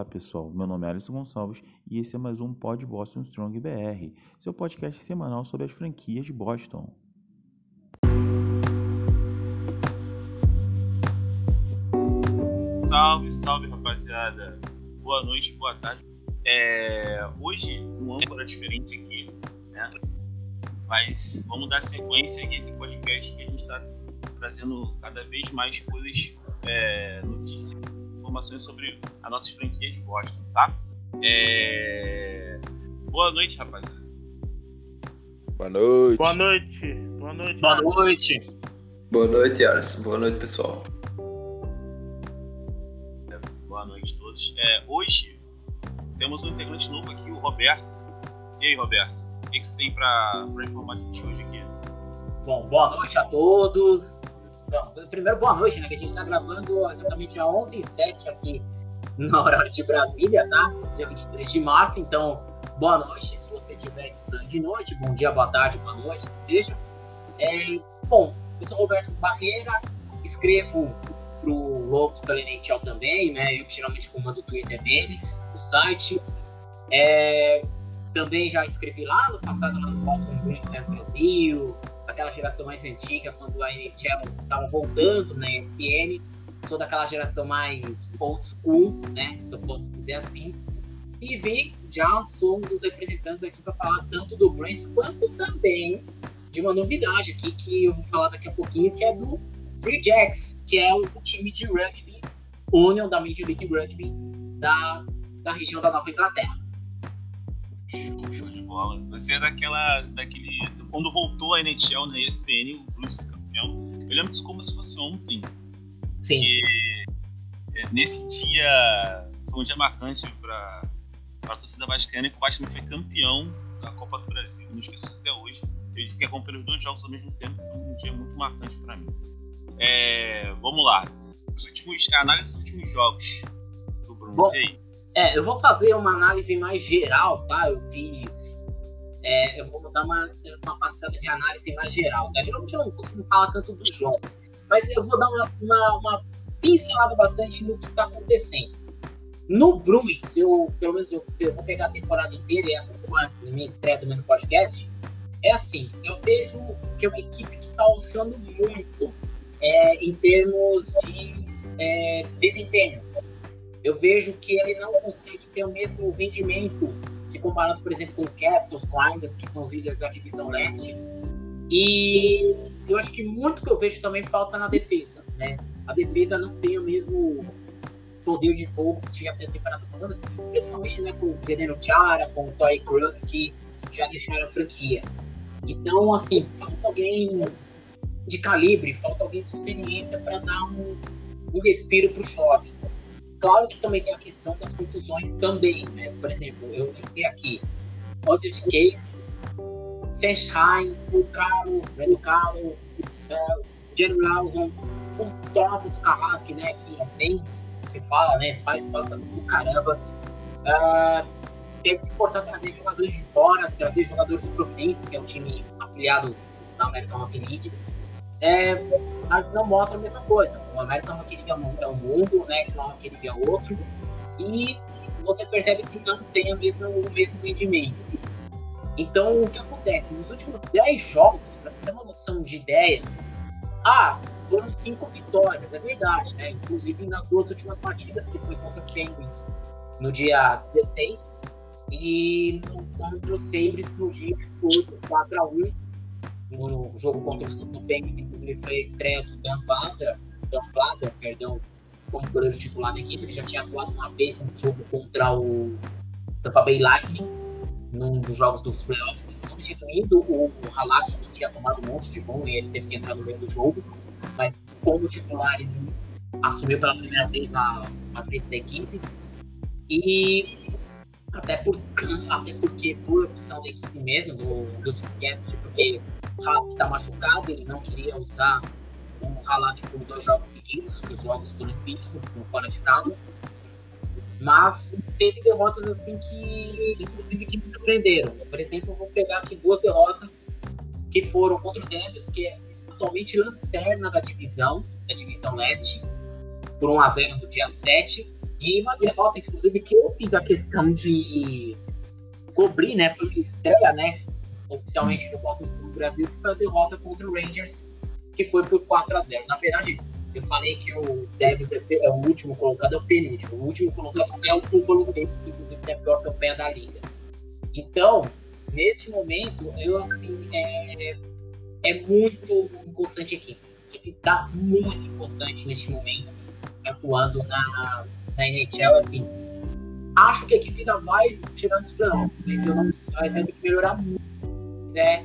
Olá pessoal, meu nome é Alisson Gonçalves e esse é mais um Pod Boston Strong BR, seu podcast semanal sobre as franquias de Boston. Salve, salve rapaziada, boa noite, boa tarde. É, hoje um âncora diferente aqui, né? Mas vamos dar sequência a esse podcast que a gente está trazendo cada vez mais coisas, é, notícias, informações sobre a nossa franquia de Boston, tá? É... Boa noite, rapaziada. Boa noite. Boa noite. Boa noite. Boa noite. Boa noite, Alisson. Boa noite, pessoal. Boa noite a todos. É, hoje temos um integrante novo aqui, o Roberto. E aí, Roberto? O que, que você tem para informar a gente hoje aqui? Bom, boa noite a todos. Não, primeiro, boa noite, né? Que a gente está gravando exatamente às 11h07 aqui na hora de Brasília, tá? Dia 23 de março. Então, boa noite se você estiver escutando de noite. Bom dia, boa tarde, boa noite, que seja. É, bom, eu sou Roberto Barreira, escrevo pro Loucos pela NHL também, né? Eu geralmente comando o Twitter deles, o site. É, também já escrevi lá no passado, lá no Boston Brasil, aquela geração mais antiga, quando a NHL estava voltando na ESPN. Sou daquela geração mais old school, né? Se eu posso dizer assim. E vi, já sou um dos representantes aqui para falar tanto do Bruins quanto também de uma novidade aqui que eu vou falar daqui a pouquinho, que é do Free Jacks, que é o time de rugby, Union da Major League Rugby da, da região da Nova Inglaterra. Show, show de bola. Você é daquela. daquele. Quando voltou a NHL na ESPN, o Bruins foi campeão. Eu lembro disso como se fosse ontem. Sim. Que é, nesse dia foi um dia marcante para a torcida vascaína que o Vasco foi campeão da Copa do Brasil. Não esqueço até hoje. Eu fiquei acompanhando os dois jogos ao mesmo tempo. Foi um dia muito marcante para mim. É, vamos lá. Os últimos, a análise dos últimos jogos do Bruins. Bom, e aí? É, eu vou fazer uma análise mais geral, tá? Eu fiz. É, eu vou dar uma, uma passada de análise mais geral. Tá? Geralmente eu não costumo falar tanto dos jogos, mas eu vou dar uma, uma, uma pincelada bastante no que está acontecendo. No Bruins, eu, pelo menos eu, eu, vou pegar a temporada inteira e acompanhar minha estreia também no podcast. É assim, eu vejo que é uma equipe que está oscilando muito é, em termos de é, desempenho eu vejo que ele não consegue ter o mesmo rendimento se comparado, por exemplo, com o Capitals, com Islanders, que são os líderes da divisão leste. E eu acho que muito que eu vejo também falta na defesa, né? A defesa não tem o mesmo poder de fogo que tinha até a temporada passada, principalmente né, com o Zedeno Chara, com o Tory Krug, que já deixaram a franquia. Então, assim, falta alguém de calibre, falta alguém de experiência para dar um, um respiro para os jovens. Claro que também tem a questão das contusões também, né? Por exemplo, eu listei aqui Ozzy Case, Senshine, o Caro, Breno Caro, uh, Jerry Lawson, o Topo do Carrasque, né? Que é bem se fala, né? Faz falta do caramba. Uh, teve que forçar a trazer jogadores de fora, trazer jogadores do Providência, que é um time afiliado da American Hockey League. É, mas não mostra a mesma coisa. O American Hockey League é um, é um mundo, o National Hockey League é outro, e você percebe que não tem a mesma, o mesmo rendimento. Então, o que acontece? Nos últimos 10 jogos, para você ter uma noção de ideia, ah, foram 5 vitórias, é verdade, né? Inclusive nas duas últimas partidas, que foi contra o Penguins no dia 16 e contra o Sabres no dia 4 a 1 no jogo contra o Penguins, inclusive foi a estreia do Dan Plata, Dan Plata, perdão, como goleiro titular da equipe. Ele já tinha atuado uma vez no jogo contra o Tampa Bay Lightning, num dos jogos dos playoffs, substituindo o, o Halak, que tinha tomado um monte de gol e ele teve que entrar no meio do jogo. Mas como titular, ele assumiu pela primeira vez a, as redes da equipe. E até, por, até porque foi opção da equipe mesmo, do, do Cast, porque o Halak está machucado, ele não queria usar o Halak por dois jogos seguidos, os jogos foram em Pittsburgh, foram fora de casa. Mas teve derrotas assim que, inclusive, que me surpreenderam. Por exemplo, eu vou pegar aqui duas derrotas que foram contra o Devils, que é atualmente lanterna da divisão, da divisão leste, por 1x0 no dia 7, E uma derrota, inclusive, que eu fiz a questão de cobrir, né? Foi uma estreia, né? Oficialmente no Boston do Brasil, que foi a derrota contra o Rangers, que foi por 4 a 0 Na verdade, eu falei que o Devils é, é o último colocado, é o penúltimo. O último colocado é o Buffalo Sabres, que inclusive tem a pior campanha da liga. Então, nesse momento, eu assim, é, é muito inconstante aqui. A equipe tá muito inconstante neste momento, atuando na, na NHL, assim. Acho que a equipe ainda vai chegar nos playoffs, mas eu não mas vai ter que melhorar muito. Mas é,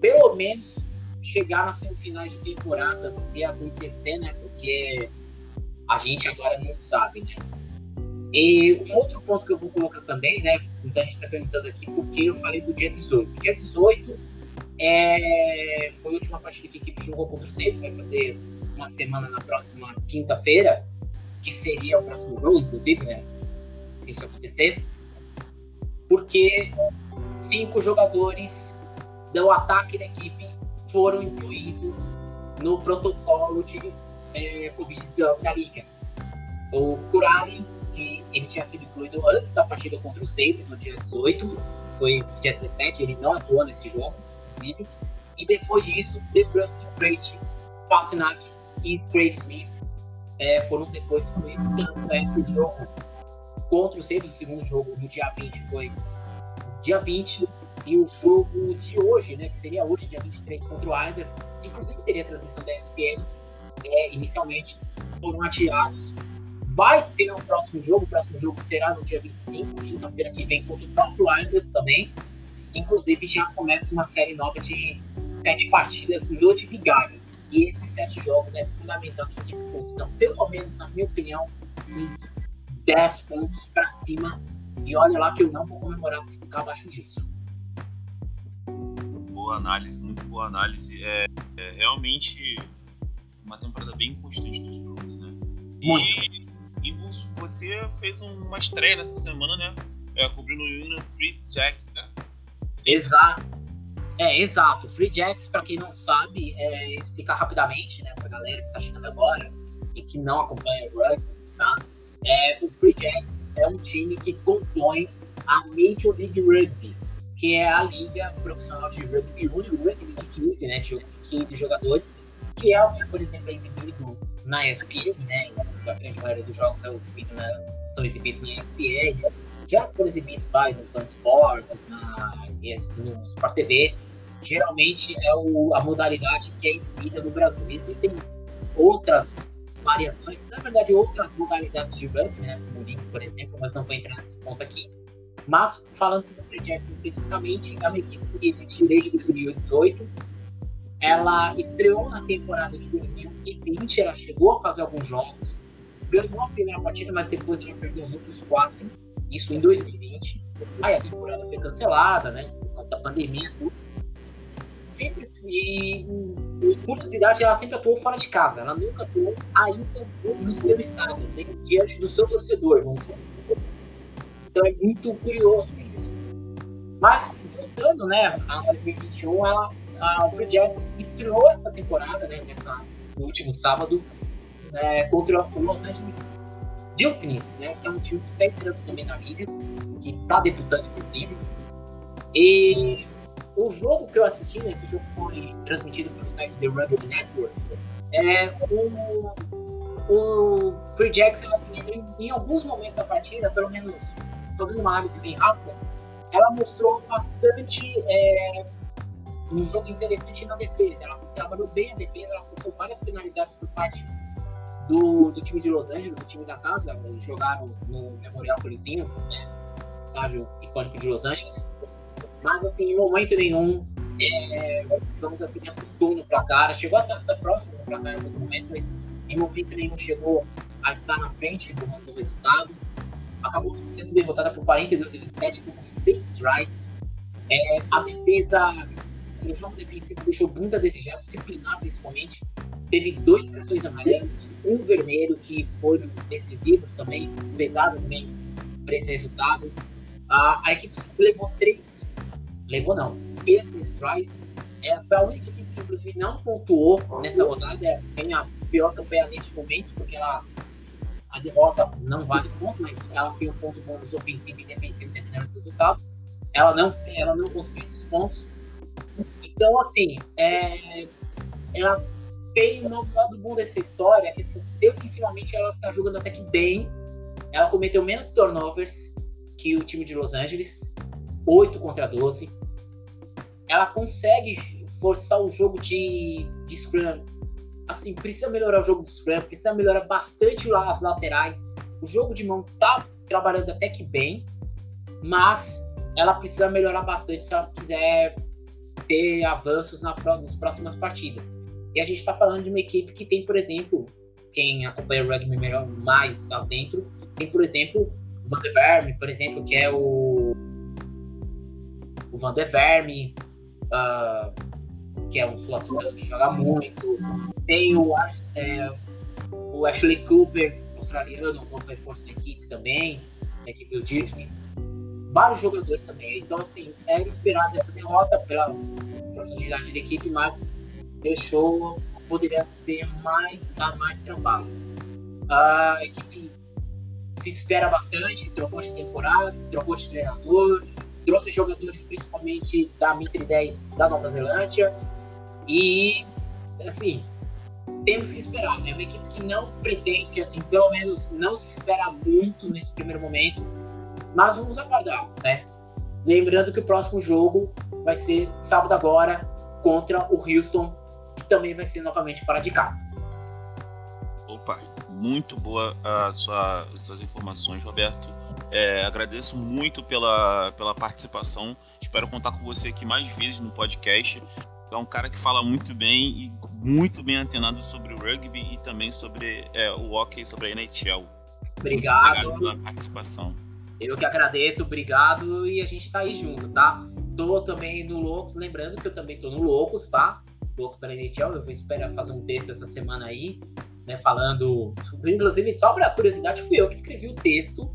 pelo menos, chegar nas semifinais de temporada, se acontecer, né? Porque a gente agora não sabe, né? E um outro ponto que eu vou colocar também, né? Muita gente está perguntando aqui porque eu falei do dia 18. O dia 18 é, foi a última partida que a equipe jogou contra o Santos, vai fazer uma semana na próxima quinta-feira, que seria o próximo jogo, inclusive, né? Se isso acontecer. Porque cinco jogadores do ataque da equipe foram incluídos no protocolo de é, Covid-19 da Liga. O Kurali, que ele tinha sido incluído antes da partida contra o Sabres, no dia 18, foi dia 17, ele não atuou nesse jogo, inclusive. E depois disso, DeBrusque, Crate, Passinak e Craig Smith é, foram depois incluídos. Tanto é que o jogo contra o Sabres, o segundo jogo do dia 20 foi dia 20, e o jogo de hoje, né, que seria hoje, dia 23, contra o Islanders, que inclusive teria transmissão da ESPN, é, inicialmente foram adiados. Vai ter um próximo jogo, o próximo jogo será no dia 25, quinta-feira que vem, contra o próprio Islanders também. Inclusive já começa uma série nova de sete partidas no Vigário. E esses sete jogos é fundamental que a equipe consiga, pelo menos na minha opinião, uns 10 pontos para cima. E olha lá que eu não vou comemorar se ficar abaixo disso boa análise, muito boa análise. É, é realmente uma temporada bem constante dos Bruins, né? E, e, você fez uma estreia nessa semana, né? É, cobrindo o Union Free Jacks, né? Exato. É, exato. Free Jacks, para quem não sabe, é, explicar rapidamente, né, pra galera que tá chegando agora e que não acompanha o rugby, tá? É, o Free Jacks é um time que compõe a Major League Rugby, que é a liga profissional de rugby union, rugby de 15, né, de 15 jogadores, que é o que, por exemplo, é exibido na ESPN, né, a grande maioria dos jogos são exibidos na, são exibidos na ESPN, já foram exibidos vai, no Pan Sports, na, no Sport TV, geralmente é o, a modalidade que é exibida no Brasil. Existem outras variações, na verdade, outras modalidades de rugby, né, o League, por exemplo, mas não vou entrar nesse ponto aqui, mas, falando do Free Jacks especificamente, é uma equipe que existe desde 2018. Ela estreou na temporada de 2020, ela chegou a fazer alguns jogos, ganhou a primeira partida, mas depois ela perdeu os outros quatro, isso em 2020. Aí a temporada foi cancelada, né, por causa da pandemia. Sempre, e, e curiosidade, ela sempre atuou fora de casa, ela nunca atuou ainda no seu estado, assim, diante do seu torcedor, vamos dizer assim. Então é muito curioso isso. Mas, voltando né, a 2021, ela, a Free Jets estreou essa temporada, né, nessa, no último sábado, né, contra o Los Angeles Dilkins, né, que é um time que está estreando também na liga, que está debutando, inclusive. E o jogo que eu assisti, né, esse jogo foi transmitido pelo site The Rugby Network, é, o, o Free Jacks, assim, em, em alguns momentos da partida, pelo menos fazendo uma análise bem rápida, ela mostrou bastante é, um jogo interessante na defesa. Ela trabalhou bem a defesa, ela forçou várias penalidades por parte do, do time de Los Angeles, do time da casa. Eles jogaram no Memorial Coliseum, né, estádio icônico de Los Angeles. Mas, assim, em momento nenhum, é, vamos assim, assustou no placar. Chegou a estar próximo no placar em alguns momentos, mas em momento nenhum chegou a estar na frente do, do resultado acabou sendo derrotada por 42 a 27 com 6 tries. É, a defesa, no jogo defensivo, deixou muito a desejar, disciplinar principalmente. Teve dois cartões amarelos, um vermelho, que foram decisivos também, pesaram também para esse resultado. A, a equipe levou três, levou não, tries. É, foi a única equipe que, inclusive, não pontuou nessa rodada. Tem a pior campanha neste momento, porque ela a derrota não vale ponto, mas ela tem um ponto bônus ofensivo e defensivo dependendo dos resultados. Ela não, ela não conseguiu esses pontos. Então, assim, é, ela tem um lado bom dessa história, que assim, defensivamente ela tá jogando até que bem. Ela cometeu menos turnovers que o time de Los Angeles, 8 contra 12. Ela consegue forçar o jogo de, de Scrum. Assim, precisa melhorar o jogo de Scrum, precisa melhorar bastante lá as laterais. O jogo de mão tá trabalhando até que bem, mas ela precisa melhorar bastante se ela quiser ter avanços na, nas próximas partidas. E a gente está falando de uma equipe que tem, por exemplo, quem acompanha o rugby melhor, mais lá dentro, tem, por exemplo, Van der Verme, por exemplo, que é o. O Van der Verme, uh, que é um sul-africano que joga muito. Tem o, é, o Ashley Cooper, australiano, um novo reforço da equipe também, da equipe do Dirtmans. Vários jogadores também. Então, assim, era esperado essa derrota pela profundidade da equipe, mas deixou, poderia ser mais, dar mais trabalho. A equipe se espera bastante, trocou de temporada, trocou de treinador, trouxe jogadores principalmente da Mitre 10 da Nova Zelândia e assim temos que esperar, né? Uma equipe que não pretende, que assim, pelo menos não se espera muito nesse primeiro momento, mas vamos aguardar, né? Lembrando que o próximo jogo vai ser sábado agora contra o Houston que também vai ser novamente fora de casa. Opa, muito boa a sua, as suas informações, Roberto. É, agradeço muito pela, pela participação. Espero contar com você aqui mais vezes no podcast. É um cara que fala muito bem e muito bem antenado sobre o rugby e também sobre é, o hockey, sobre a NHL. Obrigado. obrigado pela participação. Eu que agradeço, obrigado e a gente tá aí junto, tá? Tô também no Loucos, lembrando que eu também tô no Loucos, tá? pouco pela NHL. Eu vou esperar fazer um texto essa semana aí, né? Falando. Inclusive, só para curiosidade, fui eu que escrevi o texto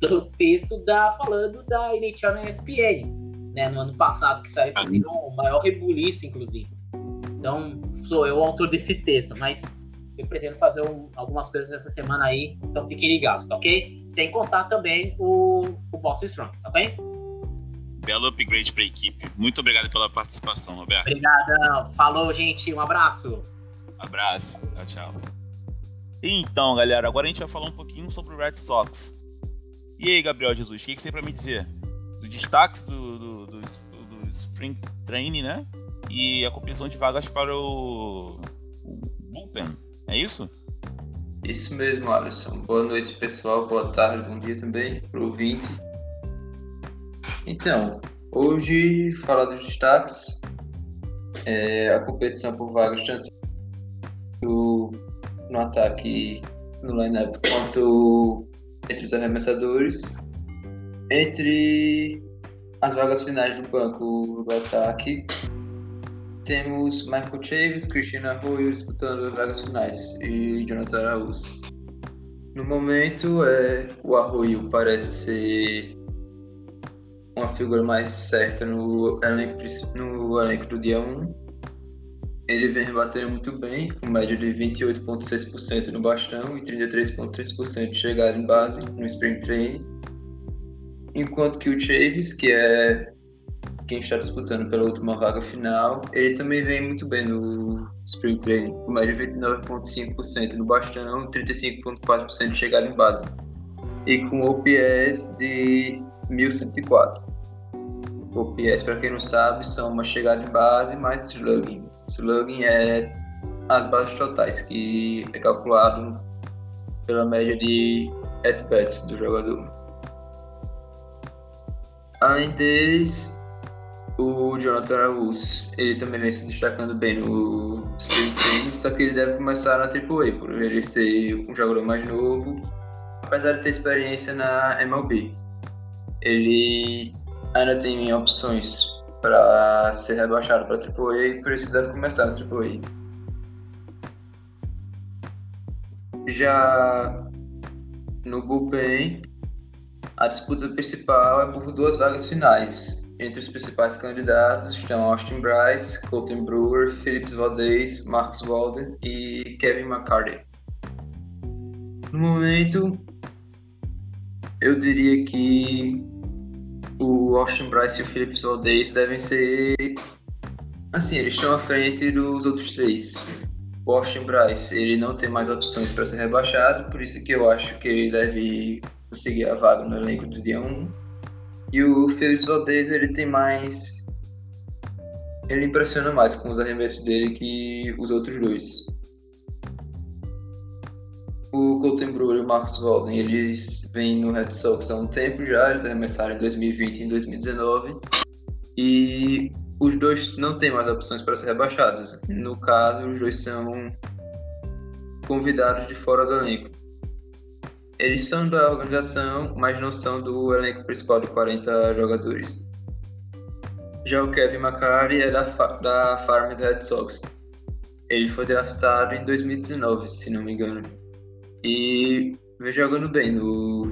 do texto da falando da NHL na ESPN, né? No ano passado que saiu, que o maior rebuliço, inclusive. Então, sou eu o autor desse texto, mas eu pretendo fazer um, algumas coisas essa semana aí, então fiquem ligados, tá ok? Sem contar também o, o Boston Strong, tá bem? belo upgrade para a equipe. Muito obrigado pela participação, Roberto. Obrigadão. Falou, gente. Um abraço. Abraço. Tchau, tchau. Então, galera, agora a gente vai falar um pouquinho sobre o Red Sox. E aí, Gabriel Jesus, o que, que você tem para me dizer? Dos destaques do, do, do, do Spring Training, né? E a competição de vagas para o, o Bullpen, é isso? Isso mesmo, Alisson. Boa noite, pessoal. Boa tarde, bom dia também para o ouvinte. Então, hoje falar dos destaques, é, a competição por vagas tanto no ataque, no line-up, quanto entre os arremessadores. Entre as vagas finais do banco do ataque, temos Michael Chaves, Cristina Arroyo disputando as vagas finais e Jonathan Araújo. No momento, é, o Arroio parece ser uma figura mais certa no elenco, no elenco do dia 1. Ele vem rebatendo muito bem, com média de 28,6% no bastão e 33,3% de chegada em base no sprint training. Enquanto que o Chaves, que é quem está disputando pela última vaga final, ele também vem muito bem no sprint training, com média de 29,5% no bastão e 35,4% de chegada em base. E com OPS de 1104. O PS, para quem não sabe, são uma chegada em base mais slugging. Slugging é as bases totais, que é calculado pela média de at-bats do jogador. Além deles, o Jonathan Araújo, ele também vem se destacando bem no Sprint Training, só que ele deve começar na AAA, por ele ser um jogador mais novo, apesar de ter experiência na MLB. Ele ainda tem opções para ser rebaixado para AAA e por isso deve começar na AAA. Já no bullpen, a disputa principal é por duas vagas finais. Entre os principais candidatos estão Austin Bryce, Colton Brewer, Phillips Valdez, Marcus Walden e Kevin McCarty. No momento, eu diria que o Austin Bryce e o Phillips Valdez devem ser. Assim, eles estão à frente dos outros três. O Austin Bryce, ele não tem mais opções para ser rebaixado, por isso que eu acho que ele deve conseguir a vaga no elenco do dia 1. E o Phillips Valdez, ele tem mais. Ele impressiona mais com os arremessos dele que os outros dois. O Colton Brewer e o Marcus Walden, eles vêm no Red Sox há um tempo já, eles arremessaram em 2020 e em 2019. E os dois não têm mais opções para ser rebaixados. No caso, os dois são convidados de fora do elenco. Eles são da organização, mas não são do elenco principal de 40 jogadores. Já o Kevin McCarthy é da, da farm do Red Sox. Ele foi draftado em 2019, se não me engano. E vem jogando bem no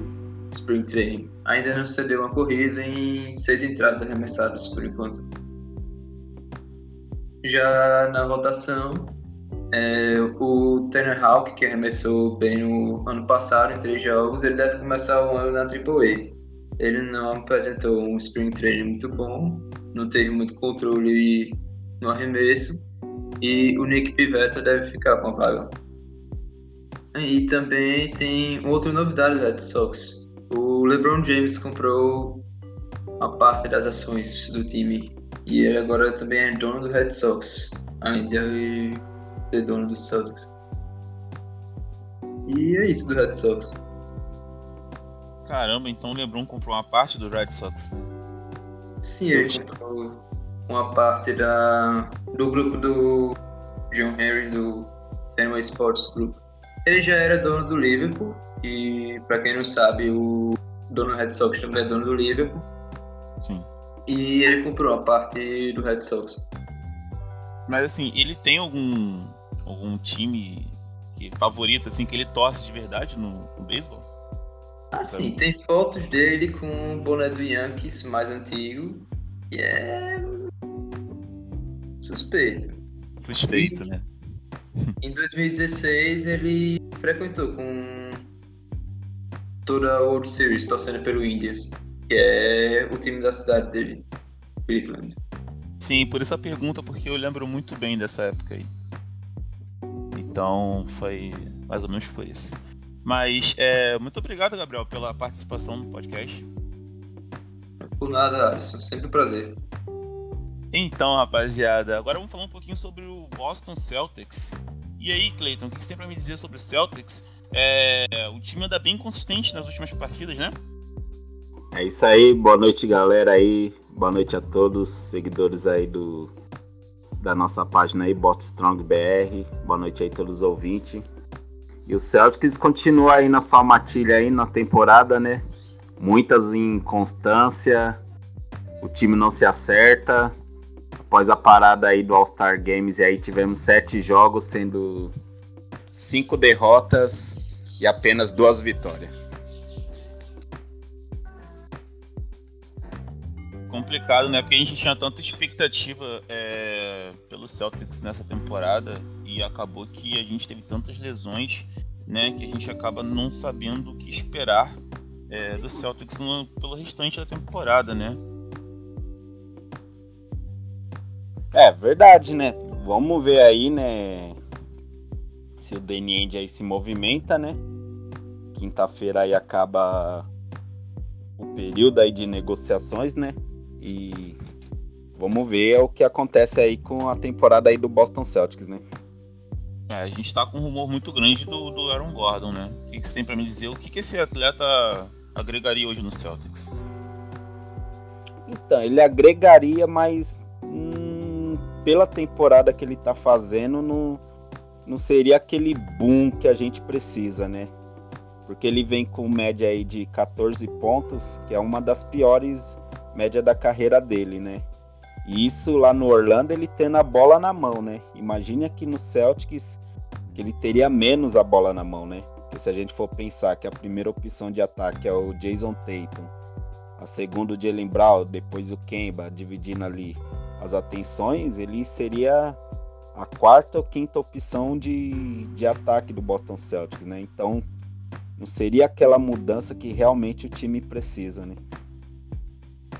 Spring Training. Ainda não cedeu uma corrida em seis entradas arremessadas por enquanto. Já na rotação, é, o Tanner Hawk, que arremessou bem no ano passado em três jogos, ele deve começar o ano na AAA. Ele não apresentou um Spring Training muito bom, não teve muito controle no arremesso, e o Nick Pivetta deve ficar com a vaga. E também tem outra novidade do Red Sox. O LeBron James comprou uma parte das ações do time e ele agora também é dono do Red Sox, além de ser dono do Celtics. E é isso do Red Sox. Caramba, então o LeBron comprou uma parte do Red Sox? Sim, ele comprou uma parte da, do grupo do John Henry do Fenway Sports Group. Ele já era dono do Liverpool e, para quem não sabe, o dono do Red Sox também é dono do Liverpool. Sim. E ele comprou a parte do Red Sox. Mas assim, ele tem algum algum time que favorito assim que ele torce de verdade no, no beisebol? Ah, sim, tem fotos dele com o boné do Yankees mais antigo e é suspeito. Suspeito, e... né? Em 2016 ele frequentou com toda a World Series torcendo pelo Indians, que é o time da cidade dele, Cleveland. Sim, por essa pergunta, porque eu lembro muito bem dessa época aí. Então foi mais ou menos por isso. Mas é, muito obrigado, Gabriel, pela participação no podcast. Por nada, Alisson. Sempre um prazer. Então, rapaziada, agora vamos falar um pouquinho sobre o Boston Celtics. E aí, Clayton, o que você tem pra me dizer sobre o Celtics? É, o time anda bem consistente nas últimas partidas, né? É isso aí, boa noite, galera aí. Boa noite a todos, seguidores aí do da nossa página aí, Bot Strong BR. Boa noite aí a todos os ouvintes. E o Celtics continua aí na sua matilha aí na temporada, né? Muitas inconstância, o time não se acerta, após a parada aí do All-Star Games, e aí tivemos sete jogos, sendo cinco derrotas e apenas duas vitórias. Complicado, né? Porque a gente tinha tanta expectativa é, pelo Celtics nessa temporada e acabou que a gente teve tantas lesões, né? Que a gente acaba não sabendo o que esperar é, do Celtics no, pelo restante da temporada, né? É, verdade, né? Vamos ver aí, né? Se o Ainge aí se movimenta, né? Quinta-feira aí acaba o período aí de negociações, né? E vamos ver o que acontece aí com a temporada aí do Boston Celtics, né? É, a gente tá com um rumor muito grande do, do Aaron Gordon, né? O que você tem pra me dizer? O que, que esse atleta agregaria hoje no Celtics? Então, ele agregaria, mas pela temporada que ele tá fazendo, não, não seria aquele boom que a gente precisa, né? Porque ele vem com média aí de 14 pontos, que é uma das piores média da carreira dele, né? E isso lá no Orlando ele tendo a bola na mão, né? Imagine aqui no Celtics que ele teria menos a bola na mão, né? Porque se a gente for pensar que a primeira opção de ataque é o Jason Tatum, a segunda o Jalen Brown, depois o Kemba, dividindo ali as atenções, ele seria a quarta ou quinta opção de, de ataque do Boston Celtics, né? Então não seria aquela mudança que realmente o time precisa, né?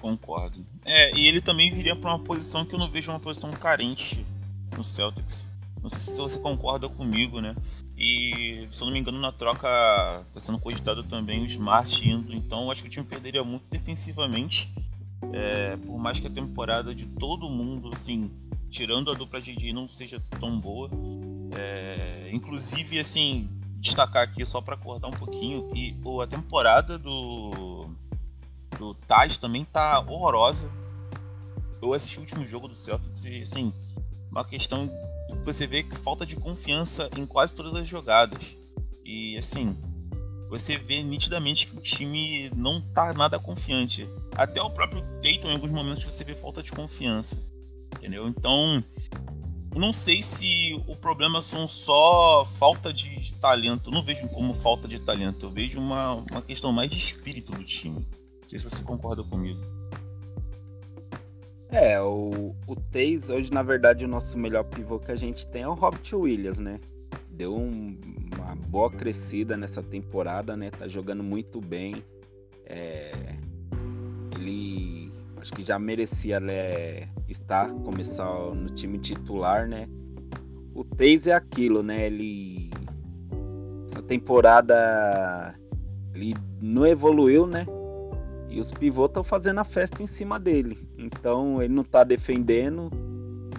Concordo. É, e ele também viria para uma posição que eu não vejo uma posição carente no Celtics. Não sei se você concorda comigo, né? E se eu não me engano, na troca está sendo cogitado também o Smart indo. Então acho que o time perderia muito defensivamente. É, por mais que a temporada de todo mundo, assim, tirando a dupla de não seja tão boa. É, inclusive, assim, destacar aqui só para acordar um pouquinho. E a temporada do do Taz também tá horrorosa. Eu assisti o último jogo do Celtics e, assim, uma questão você vê que falta de confiança em quase todas as jogadas. E, assim, você vê nitidamente que o time não tá nada confiante. Até o próprio Tatum, em alguns momentos, você vê falta de confiança. Entendeu? Então, não sei se o problema são só falta de, talento. Eu não vejo como falta de talento. Eu vejo uma, uma questão mais de espírito do time. Não sei se você concorda comigo. É, o, o hoje, na verdade, o nosso melhor pivô que a gente tem é o Robert Williams, né? Deu um, uma boa crescida nessa temporada, né? Tá jogando muito bem. É, ele acho que já merecia né, estar, começar no time titular, né? O Tays é aquilo, né? Ele. Essa temporada ele não evoluiu, né? E os pivôs estão fazendo a festa em cima dele. Então ele não está defendendo.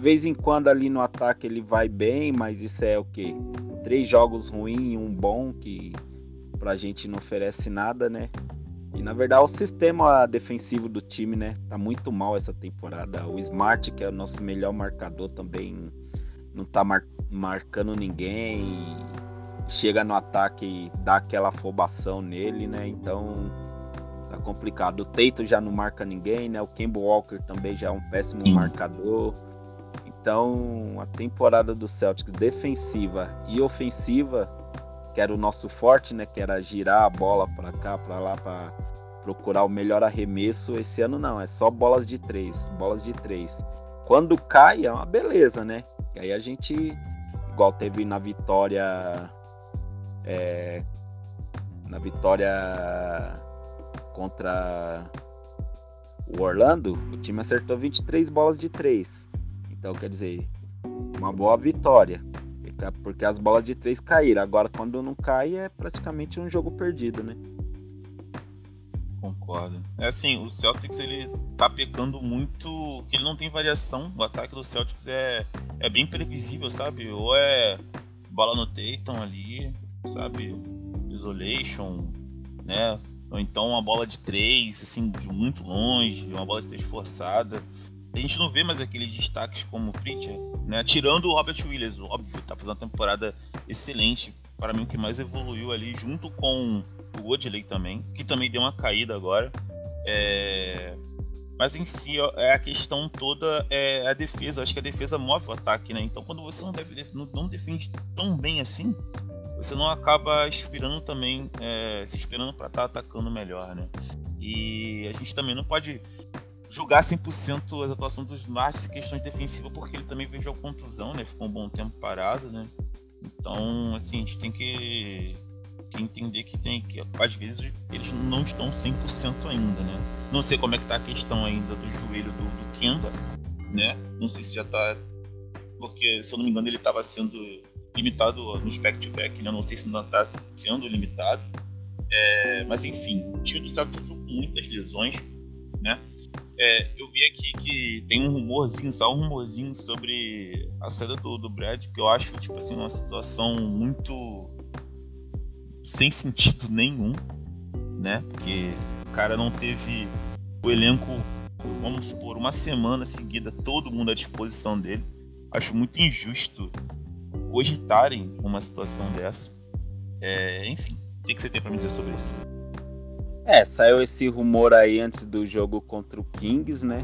De vez em quando ali no ataque ele vai bem, mas isso é o quê? Três jogos ruins, um bom, que pra gente não oferece nada, né? E na verdade o sistema defensivo do time, né? Tá muito mal essa temporada. O Smart, que é o nosso melhor marcador, também não tá mar marcando ninguém. chega no ataque e dá aquela afobação nele, né? Então tá complicado. O Teito já não marca ninguém, né? O Kemba Walker também já é um péssimo Sim. marcador. Então, a temporada do Celtics defensiva e ofensiva, que era o nosso forte, né, que era girar a bola para cá, para lá para procurar o melhor arremesso, esse ano não, é só bolas de três, bolas de três. Quando cai é uma beleza, né? E aí a gente igual teve na vitória é, na vitória contra o Orlando, o time acertou 23 bolas de 3. Então, quer dizer, uma boa vitória. Porque as bolas de 3 caíram. Agora, quando não cai, é praticamente um jogo perdido, né? Concordo. É assim, o Celtics ele tá pecando muito, que ele não tem variação. O ataque do Celtics é, é bem previsível, sabe? Ou é bola no Tatum ali, sabe? Isolation, né? ou então uma bola de três, assim, de muito longe, uma bola de três forçada. A gente não vê mais aqueles destaques como o Pritchard, né? Tirando o Robert Williams, óbvio, tá fazendo uma temporada excelente. Para mim, o que mais evoluiu ali, junto com o Woodley também, que também deu uma caída agora. É... Mas em si, é a questão toda é a defesa. Acho que a defesa move o ataque, né? Então, quando você não, deve, não defende tão bem assim, você não acaba inspirando também, é, se inspirando para estar tá atacando melhor, né? E a gente também não pode julgar 100% as atuações dos Martins em questões defensivas, porque ele também veio de contusão, né? Ficou um bom tempo parado, né? Então, assim, a gente tem que, que entender que tem que às vezes eles não estão 100% ainda, né? Não sei como é que tá a questão ainda do joelho do, do Kemba, né? Não sei se já tá porque se eu não me engano ele estava sendo limitado nos back-to-back, né? Não sei se ainda está sendo limitado. É, mas enfim, o time do Celtics sofreu muitas lesões, né? É, eu vi aqui que tem um rumorzinho, só um rumorzinho sobre a saída do, do Brad, que eu acho, tipo assim, uma situação muito sem sentido nenhum, né? Porque o cara não teve o elenco, vamos supor, uma semana seguida, todo mundo à disposição dele. Acho muito injusto cogitarem uma situação dessa. É, enfim, o que, que você tem para me dizer sobre isso? É, saiu esse rumor aí antes do jogo contra o Kings, né?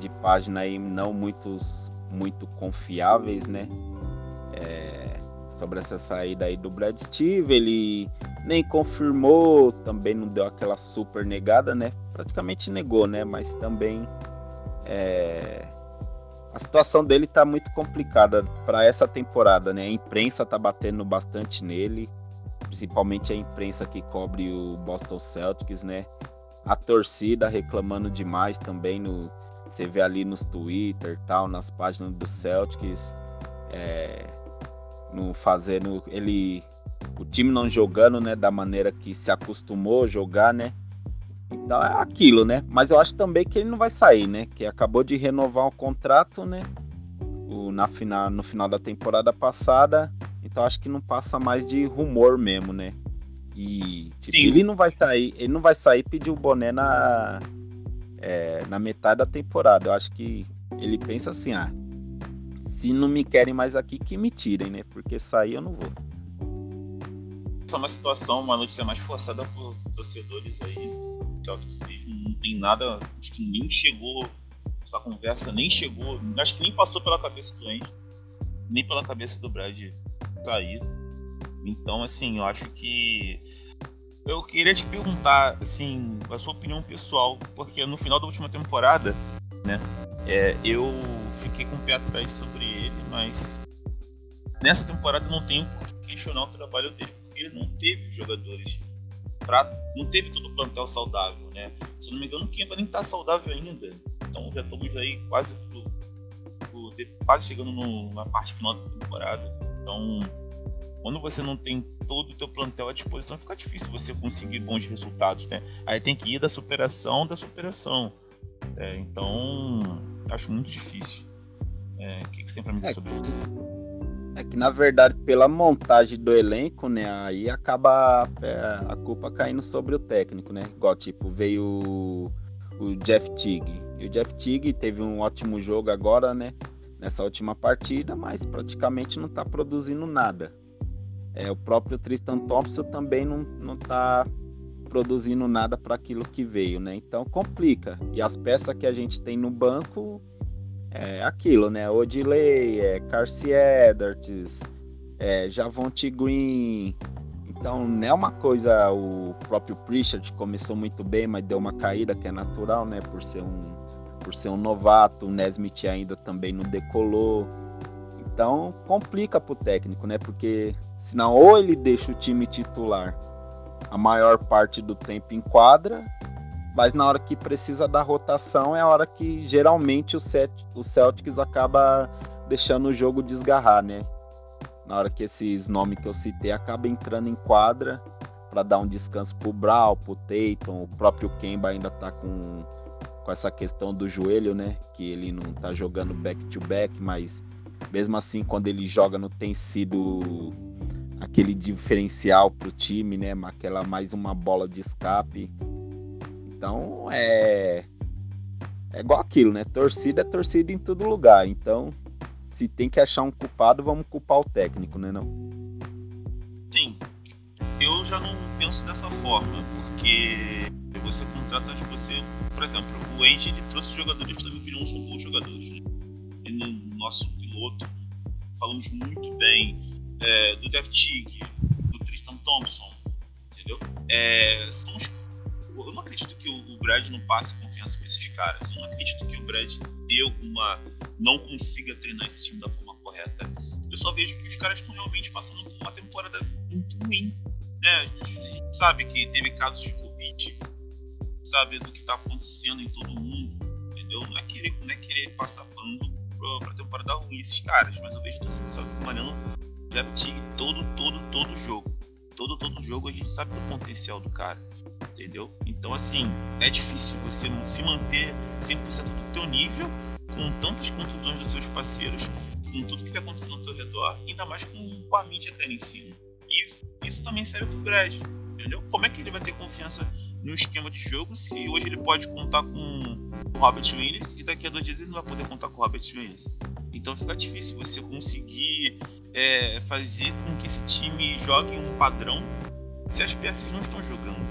De página aí não muitos, muito confiáveis, né? É, sobre essa saída aí do Brad Steve, ele nem confirmou, também não deu aquela super negada, né? Praticamente negou, né? Mas também é, a situação dele tá muito complicada para essa temporada, né? A imprensa tá batendo bastante nele. Principalmente a imprensa que cobre o Boston Celtics, né? A torcida reclamando demais também no você vê ali nos Twitter, tal, nas páginas do Celtics, é, no fazendo ele o time não jogando, né, da maneira que se acostumou a jogar, né? Então é aquilo, né? Mas eu acho também que ele não vai sair, né? Que acabou de renovar o contrato, né? O, na final, no final da temporada passada. Então acho que não passa mais de rumor mesmo, né? E tipo, ele não vai sair, ele não vai sair pedir o boné na, é, na metade da temporada. Eu acho que ele pensa assim, ah, se não me querem mais aqui, que me tirem, né? Porque sair eu não vou. Essa é uma situação, uma notícia mais forçada por torcedores aí. Não tem nada, acho que nem chegou, essa conversa nem chegou, acho que nem passou pela cabeça do Andy, nem pela cabeça do Brad sair. Então, assim, eu acho que eu queria te perguntar, assim, a sua opinião pessoal, porque no final da última temporada, né, é, eu fiquei com o pé atrás sobre ele, mas nessa temporada não tenho por que questionar o trabalho dele, porque ele não teve jogadores pra, não teve todo o plantel saudável, né? Se eu não me engano, o Kemba nem tá saudável ainda, então já estamos aí quase pro, quase chegando no, na parte final da temporada, então quando você não tem todo o teu plantel à disposição, fica difícil você conseguir bons resultados, né? Aí tem que ir da superação da superação. É, então, acho muito difícil. É, o que, que você tem pra me dizer é, sobre isso? É que, na verdade, pela montagem do elenco, né, aí acaba é, a culpa caindo sobre o técnico, né? Igual, tipo, veio o, o Jeff Tigg. E o Jeff Tigg teve um ótimo jogo agora, né? Nessa última partida, mas praticamente não tá produzindo nada. É, o próprio Tristan Thompson também não, não tá produzindo nada para aquilo que veio, né? Então complica. E as peças que a gente tem no banco é aquilo, né? Odilei, é Carcy Edwards, é Javonte Green. Então não é uma coisa. O próprio Pritchard começou muito bem, mas deu uma caída que é natural, né? Por ser um, por ser um novato. O Nesmith ainda também não decolou. Então complica para o técnico, né? Porque senão ou ele deixa o time titular a maior parte do tempo em quadra, mas na hora que precisa da rotação é a hora que geralmente o, Cet o Celtics acaba deixando o jogo desgarrar, né? Na hora que esses nomes que eu citei acabam entrando em quadra para dar um descanso pro Brown, pro Tatum, o próprio Kemba ainda tá com, com essa questão do joelho, né? Que ele não tá jogando back to back, mas mesmo assim, quando ele joga, não tem sido aquele diferencial para o time, né? Aquela mais uma bola de escape. Então é é igual aquilo, né? Torcida é torcida em todo lugar. Então, se tem que achar um culpado, vamos culpar o técnico, né? Não? Sim. Eu já não penso dessa forma, porque você contrata você, por exemplo, o Andy ele trouxe jogadores que na minha opinião são bons jogadores. Né? E no nosso piloto falamos muito bem é, do Jeff Tigg, do Tristan Thompson, entendeu? É, são os, eu não acredito que o, Brad não passe confiança para esses caras. Eu não acredito que o Brad dê alguma. não consiga treinar esse time da forma correta. Eu só vejo que os caras estão realmente passando por uma temporada muito ruim. Né? A gente sabe que teve casos de Covid, sabe do que está acontecendo em todo mundo, entendeu? Não é querer, não é querer passar pano pra, temporada ruim esses caras, mas eu vejo que só trabalhando Jeff Tigg todo, todo, todo jogo. Todo, todo jogo a gente sabe do potencial do cara, entendeu? Então, assim, é difícil você se manter 100% do teu nível com tantas contusões dos seus parceiros, com tudo que vai acontecendo ao teu redor, ainda mais com, com a mídia caindo em cima. E isso também serve pro Brad, entendeu? Como é que ele vai ter confiança no esquema de jogo se hoje ele pode contar com o Robert Williams e daqui a dois dias ele não vai poder contar com o Robert Williams. Então fica difícil você conseguir é, fazer com que esse time jogue um padrão se as peças não estão jogando.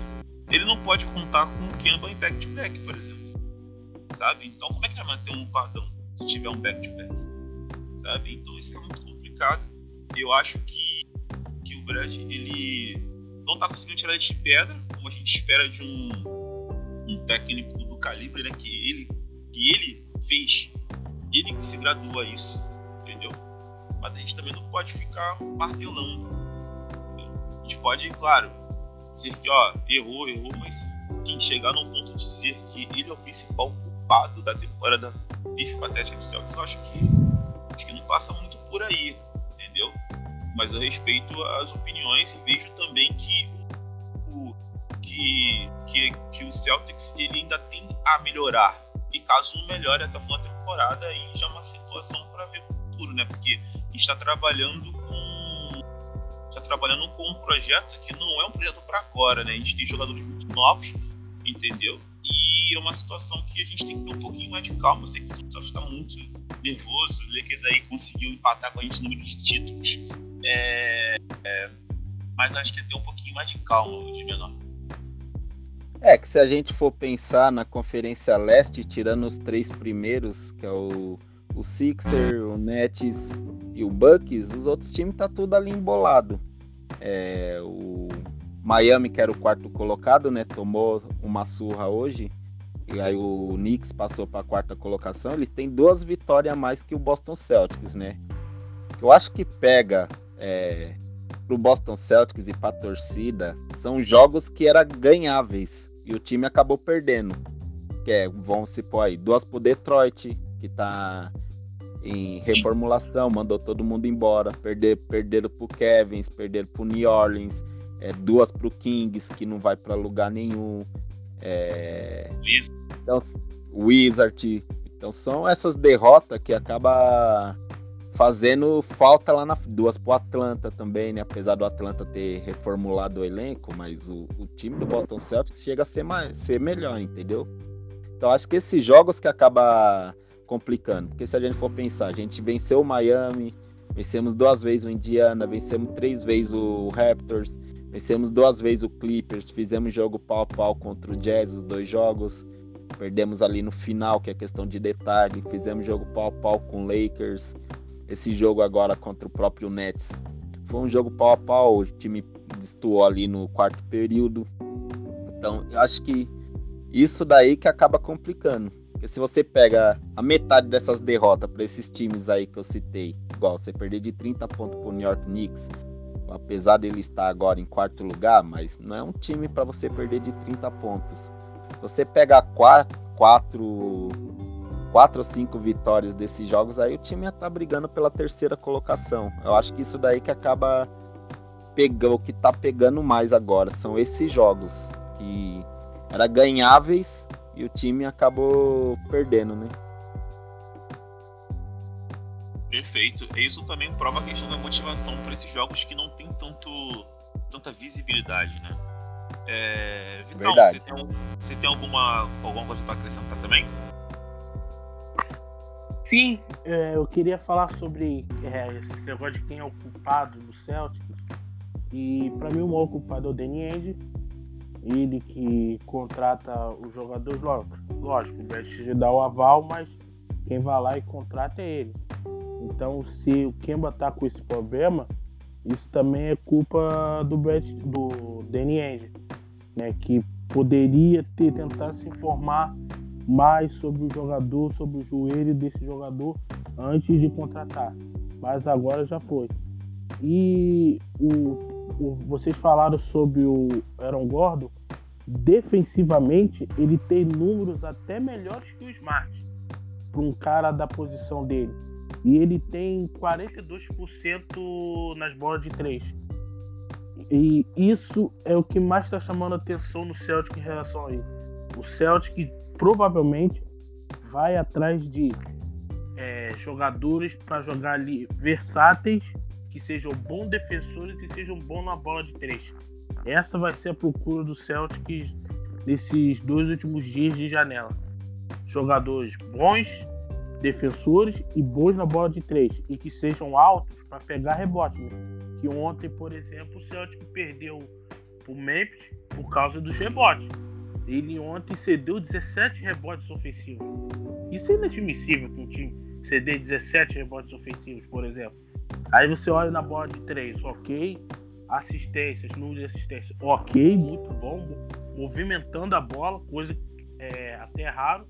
Ele não pode contar com o Kemba em back-to-back, por exemplo. Sabe? Então como é que vai manter um padrão se tiver um back-to-back? Sabe? Então isso é muito complicado. Eu acho que, que o Brad ele não está conseguindo tirar de pedra, como a gente espera de um, um técnico do calibre né, que ele que ele fez, ele que se graduou a isso, entendeu? Mas a gente também não pode ficar martelando. A gente pode, claro, dizer que ó, errou, errou, mas quem chegar num ponto de dizer que ele é o principal culpado da temporada bife patética do Celtics, eu acho que acho que não passa muito por aí? Mas eu respeito as opiniões e vejo também que o que, que, que o Celtics ele ainda tem a melhorar. E caso não melhore até o final da temporada, aí já é uma situação para ver no futuro, né? Porque está trabalhando com está trabalhando com um projeto que não é um projeto para agora, né? A gente tem jogadores muito novos, entendeu? E é uma situação que a gente tem que ter um pouquinho mais de calma. Eu sei que o Celtics está muito nervoso, o Lakers aí conseguiu empatar com a gente no número de títulos. É, é, mas acho que tem um pouquinho mais de calma de menor. É que se a gente for pensar na Conferência Leste, tirando os três primeiros, que é o, o Sixer, o Nets e o Bucks, os outros times tá tudo ali embolado. É, o Miami, que era o quarto colocado, né, tomou uma surra hoje. E aí o Knicks passou para a quarta colocação. Ele tem duas vitórias a mais que o Boston Celtics, né? Eu acho que pega é, pro Boston Celtics e pra torcida são jogos que eram ganháveis e o time acabou perdendo. Que é, vão se pôr aí, duas pro Detroit, que tá em reformulação, mandou todo mundo embora. Perder, perderam pro Kevins, perderam pro New Orleans, é, duas pro Kings, que não vai para lugar nenhum. É, então, Wizard. Então são essas derrotas que acaba fazendo falta lá na duas pro Atlanta também, né? Apesar do Atlanta ter reformulado o elenco, mas o, o time do Boston Celtics chega a ser, mais, ser melhor, entendeu? Então acho que esses jogos que acaba complicando, porque se a gente for pensar, a gente venceu o Miami, vencemos duas vezes o Indiana, vencemos três vezes o Raptors, vencemos duas vezes o Clippers, fizemos jogo pau a pau contra o Jazz, os dois jogos, perdemos ali no final, que é questão de detalhe, fizemos jogo pau a pau com o Lakers, esse jogo agora contra o próprio Nets. Foi um jogo pau a pau, o time destoou ali no quarto período. Então, eu acho que isso daí que acaba complicando. Porque se você pega a metade dessas derrotas para esses times aí que eu citei, igual você perder de 30 pontos pro New York Knicks, apesar dele estar agora em quarto lugar, mas não é um time para você perder de 30 pontos. Você pega quatro, quatro quatro ou cinco vitórias desses jogos, aí o time já tá brigando pela terceira colocação. Eu acho que isso daí que acaba pegando, o que tá pegando mais agora são esses jogos que era ganháveis e o time acabou perdendo, né? Perfeito. Isso também prova a questão da motivação para esses jogos que não tem tanto tanta visibilidade, né? É... Vitão, você tem, você tem alguma, alguma coisa para acrescentar também? Sim, é, eu queria falar sobre é, esse negócio de quem é o culpado do Celtics. E para mim o maior culpado é o Danny Ainge. Ele que contrata os jogadores, lógico, lógico, o Brett dá o aval, mas quem vai lá e contrata é ele. Então se o Kemba tá com esse problema, isso também é culpa do Brett, do Danny Ainge, né? Que poderia ter tentado se informar mais sobre o jogador, sobre o joelho desse jogador antes de contratar. Mas agora já foi. E o, o, vocês falaram sobre o Aaron Gordon. Defensivamente, ele tem números até melhores que o Smart para um cara da posição dele. E ele tem 42% nas bolas de 3. E isso é o que mais está chamando atenção no Celtic em relação a ele. O Celtic provavelmente vai atrás de é, jogadores para jogar ali versáteis, que sejam bons defensores e sejam bons na bola de três. Essa vai ser a procura do Celtics nesses dois últimos dias de janela. Jogadores bons, defensores e bons na bola de três e que sejam altos para pegar rebote. Né? Que ontem, por exemplo, o Celtic perdeu o Memphis por causa dos rebotes. Ele ontem cedeu 17 rebotes ofensivos. Isso é inadmissível para um time ceder 17 rebotes ofensivos, por exemplo. Aí você olha na bola de 3, ok. Assistências, número de assistências, ok, muito bom. Movimentando a bola, coisa é, até raro,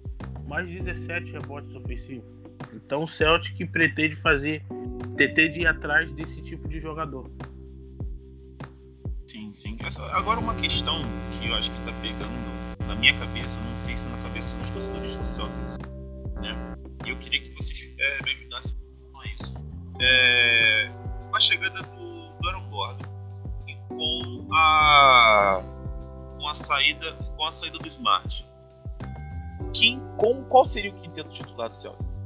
mas 17 rebotes ofensivos. Então o Celtic pretende fazer, pretende ir atrás desse tipo de jogador. Sim, sim. Essa, agora uma questão que eu acho que tá pegando na minha cabeça, não sei se na cabeça dos torcedores do Celtics, né? Eu queria que vocês é, me ajudassem com isso. É, a chegada do, do Aaron Gordon e com a com a saída com a saída do Smart. Quem, com, qual seria o quinteto titular do Celtics?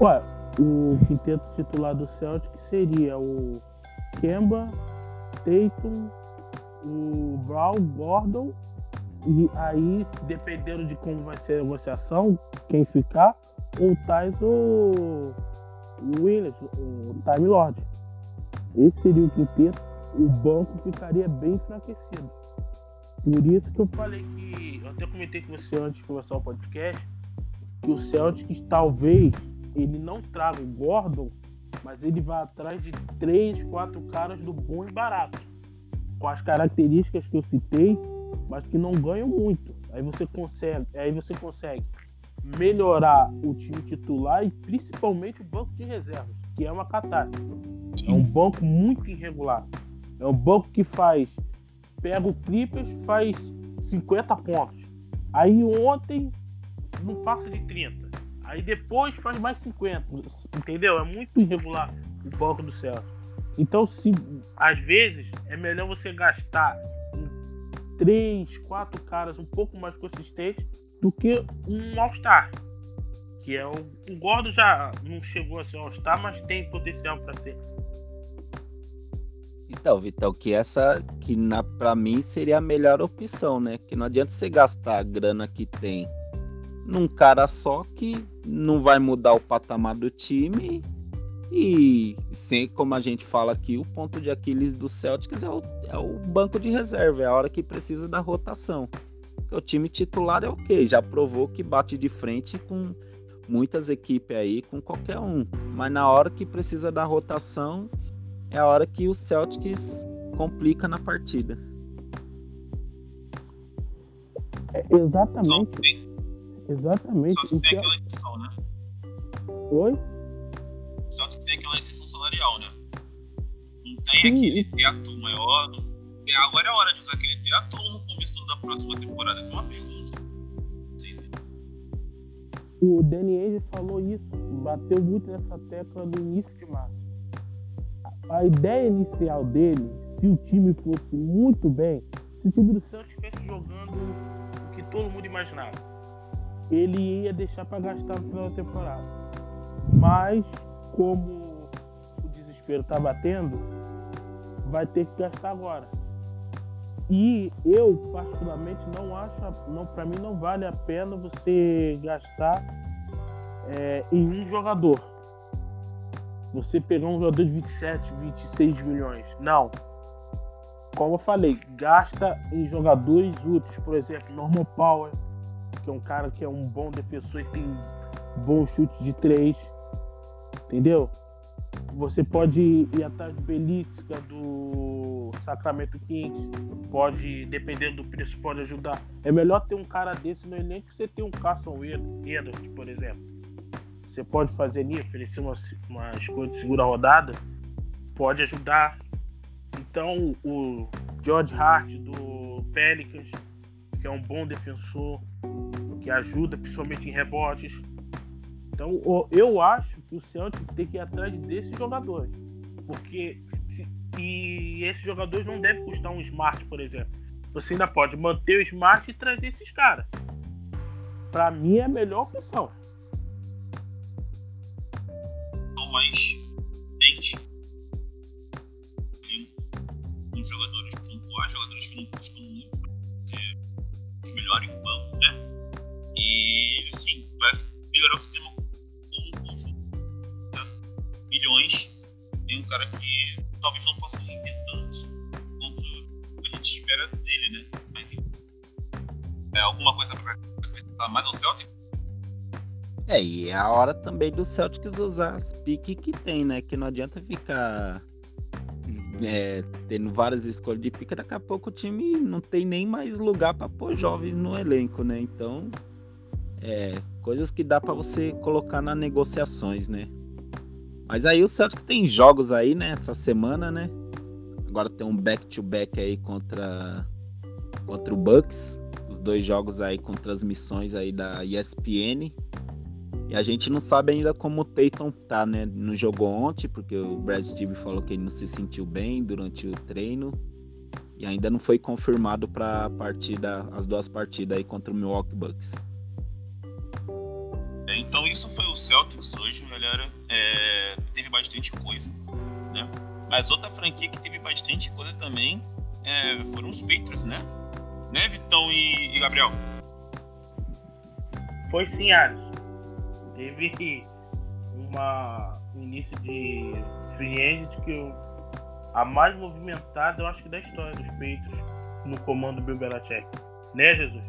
Ué, o quinteto titular do Celtic seria o Kemba, Tatum, o Brown, Gordon e aí, dependendo de como vai ser a negociação, quem ficar, ou Tais ou o Williams, o Time Lord. Esse seria o quinteto. O banco ficaria bem enfraquecido. Por isso que eu falei que. Eu até comentei com você antes de começar o podcast que o Celtics talvez ele não traga o Gordon, mas ele vai atrás de três, quatro caras do bom e barato, com as características que eu citei, mas que não ganham muito. Aí você consegue, aí você consegue melhorar o time titular e principalmente o banco de reservas, que é uma catástrofe. É um banco muito irregular. É um banco que faz pega o Clippers, faz 50 pontos. Aí ontem não passa de 30. Aí depois faz mais 50. Entendeu? É muito irregular o banco do Celso. Então, se, às vezes, é melhor você gastar 3, 4 caras um pouco mais consistentes do que um All-Star. Que é o, o Gordo já não chegou a ser All-Star, mas tem potencial para ser. Então, Vitão, que essa que na para mim seria a melhor opção, né? Que não adianta você gastar a grana que tem num cara só que não vai mudar o patamar do time e sem como a gente fala aqui, o ponto de Aquiles do Celtics é o, é o banco de reserva, é a hora que precisa da rotação. O time titular é ok, já provou que bate de frente com muitas equipes aí, com qualquer um. Mas na hora que precisa da rotação, é a hora que o Celtics complica na partida. É exatamente. Exatamente. Só que tem aquela exceção, né? Oi? Só que tem aquela exceção salarial, né? Não tem Sim. aquele teto maior. Agora é hora de usar aquele teto ou no começo da próxima temporada? Tem uma pergunta. O Danny Ainge falou isso, bateu muito nessa tecla no início de março a ideia inicial dele, se o time fosse muito bem, se o time do Santos estivesse jogando o que todo mundo imaginava, ele ia deixar para gastar no final da temporada. Mas, como o desespero está batendo, vai ter que gastar agora. E eu, particularmente, não acho, não, para mim, não vale a pena você gastar é, em um jogador você pegar um jogador de 27, 26 milhões. Não. Como eu falei, gasta em jogadores úteis, por exemplo, Norman Power, que é um cara que é um bom defensor e tem bom chute de três. Entendeu? Você pode ir atrás do Belitska, do Sacramento Kings, pode, dependendo do preço, pode ajudar. É melhor ter um cara desse no elenco que você ter um Carson Edwards, por exemplo você pode fazer ali, oferecer uma, uma escolha de segura rodada, pode ajudar. Então, o George Hart do Pelicans, que é um bom defensor, que ajuda principalmente em rebotes. Então, eu acho que o Celtic tem que ir atrás desses jogadores. Porque se, e esses jogadores não devem custar um Smart, por exemplo. Você ainda pode manter o Smart e trazer esses caras. Para mim é a melhor opção mais dente. Com jogadores pontuais, jogadores que não custam muito para melhor em banco, né? E assim, vai melhorar o sistema como um conjunto. Tá? Milhões. Tem um cara que talvez não possa render tanto quanto a gente espera dele, né? Mas enfim. É, alguma coisa para acrescentar mais ao Celtic? É, e é a hora também do Celtics usar as piques que tem, né? Que não adianta ficar é, tendo várias escolhas de pique, daqui a pouco o time não tem nem mais lugar para pôr jovens no elenco, né? Então, é, coisas que dá para você colocar nas negociações, né? Mas aí o Celtics tem jogos aí, né? Essa semana, né? agora tem um back-to-back aí contra, contra o Bucks. Os dois jogos aí com transmissões aí da ESPN. E a gente não sabe ainda como o Tatum tá, né? Não jogou ontem, porque o Brad Steve falou que ele não se sentiu bem durante o treino. E ainda não foi confirmado para a partida, as duas partidas aí contra o Milwaukee Bucks. É, então isso foi o Celtics hoje, galera. É, teve bastante coisa, né? Mas outra franquia que teve bastante coisa também é, foram os Patriots, né? Né, Vitão e, e Gabriel? Foi sim, Alisson teve uma, um início de free agent que eu, a mais movimentada, eu acho que da história dos peitos no comando Bill Belichick. Né, Jesus?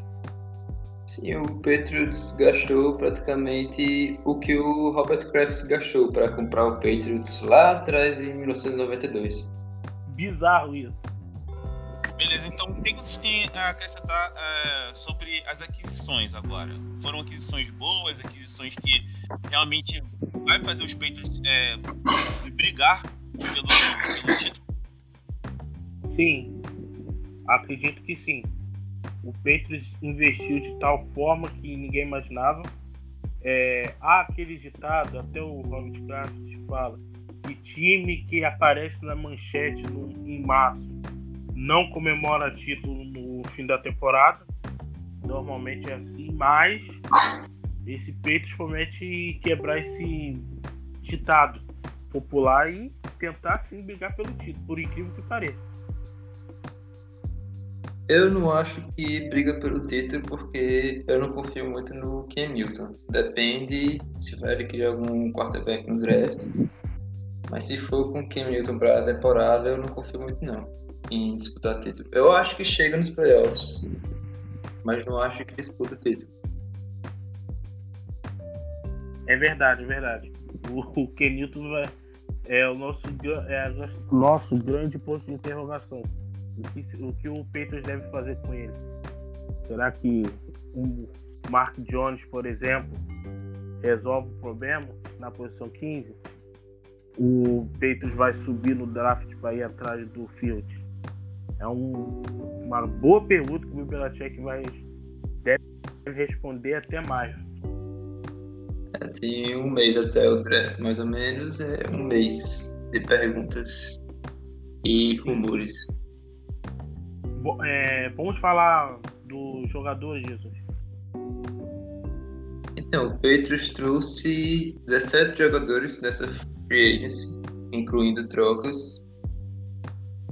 Sim, o Patriots gastou praticamente o que o Robert Kraft gastou para comprar o Patriots lá atrás em 1992. Bizarro isso. Beleza, então o que vocês têm a acrescentar é, sobre as aquisições agora? Foram aquisições boas, aquisições que realmente vai fazer os Patriots é, brigar pelo, pelo título? Sim, acredito que sim. O Patriots investiu de tal forma que ninguém imaginava. É, há aquele ditado, até o Robert Kraft fala, que time que aparece na manchete no, em março não comemora título no fim da temporada. Normalmente é assim, mas esse Peitos promete quebrar esse ditado popular e tentar sim brigar pelo título, por incrível que pareça. Eu não acho que briga pelo título porque eu não confio muito no Ken Milton. Depende se vai adquirir algum quarterback no draft. Mas se for com o Ken Milton para a temporada, eu não confio muito não em disputar título. Eu acho que chega nos playoffs, mas não acho que disputa título. É verdade, é verdade. O, o Kenilton é o nosso, é o nosso grande ponto de interrogação. O que o, que o Peters deve fazer com ele? Será que o Mark Jones, por exemplo, resolve o problema na posição 15? O Peters vai subir no draft para ir atrás do Field? É um, uma boa pergunta que o Belichick vai deve responder até mais. É, tem um mês até o draft, mais ou menos, é um mês de perguntas e rumores. É, vamos falar dos jogadores, Jesus. Então, o Patriots trouxe 17 jogadores dessa free agency, incluindo trocas,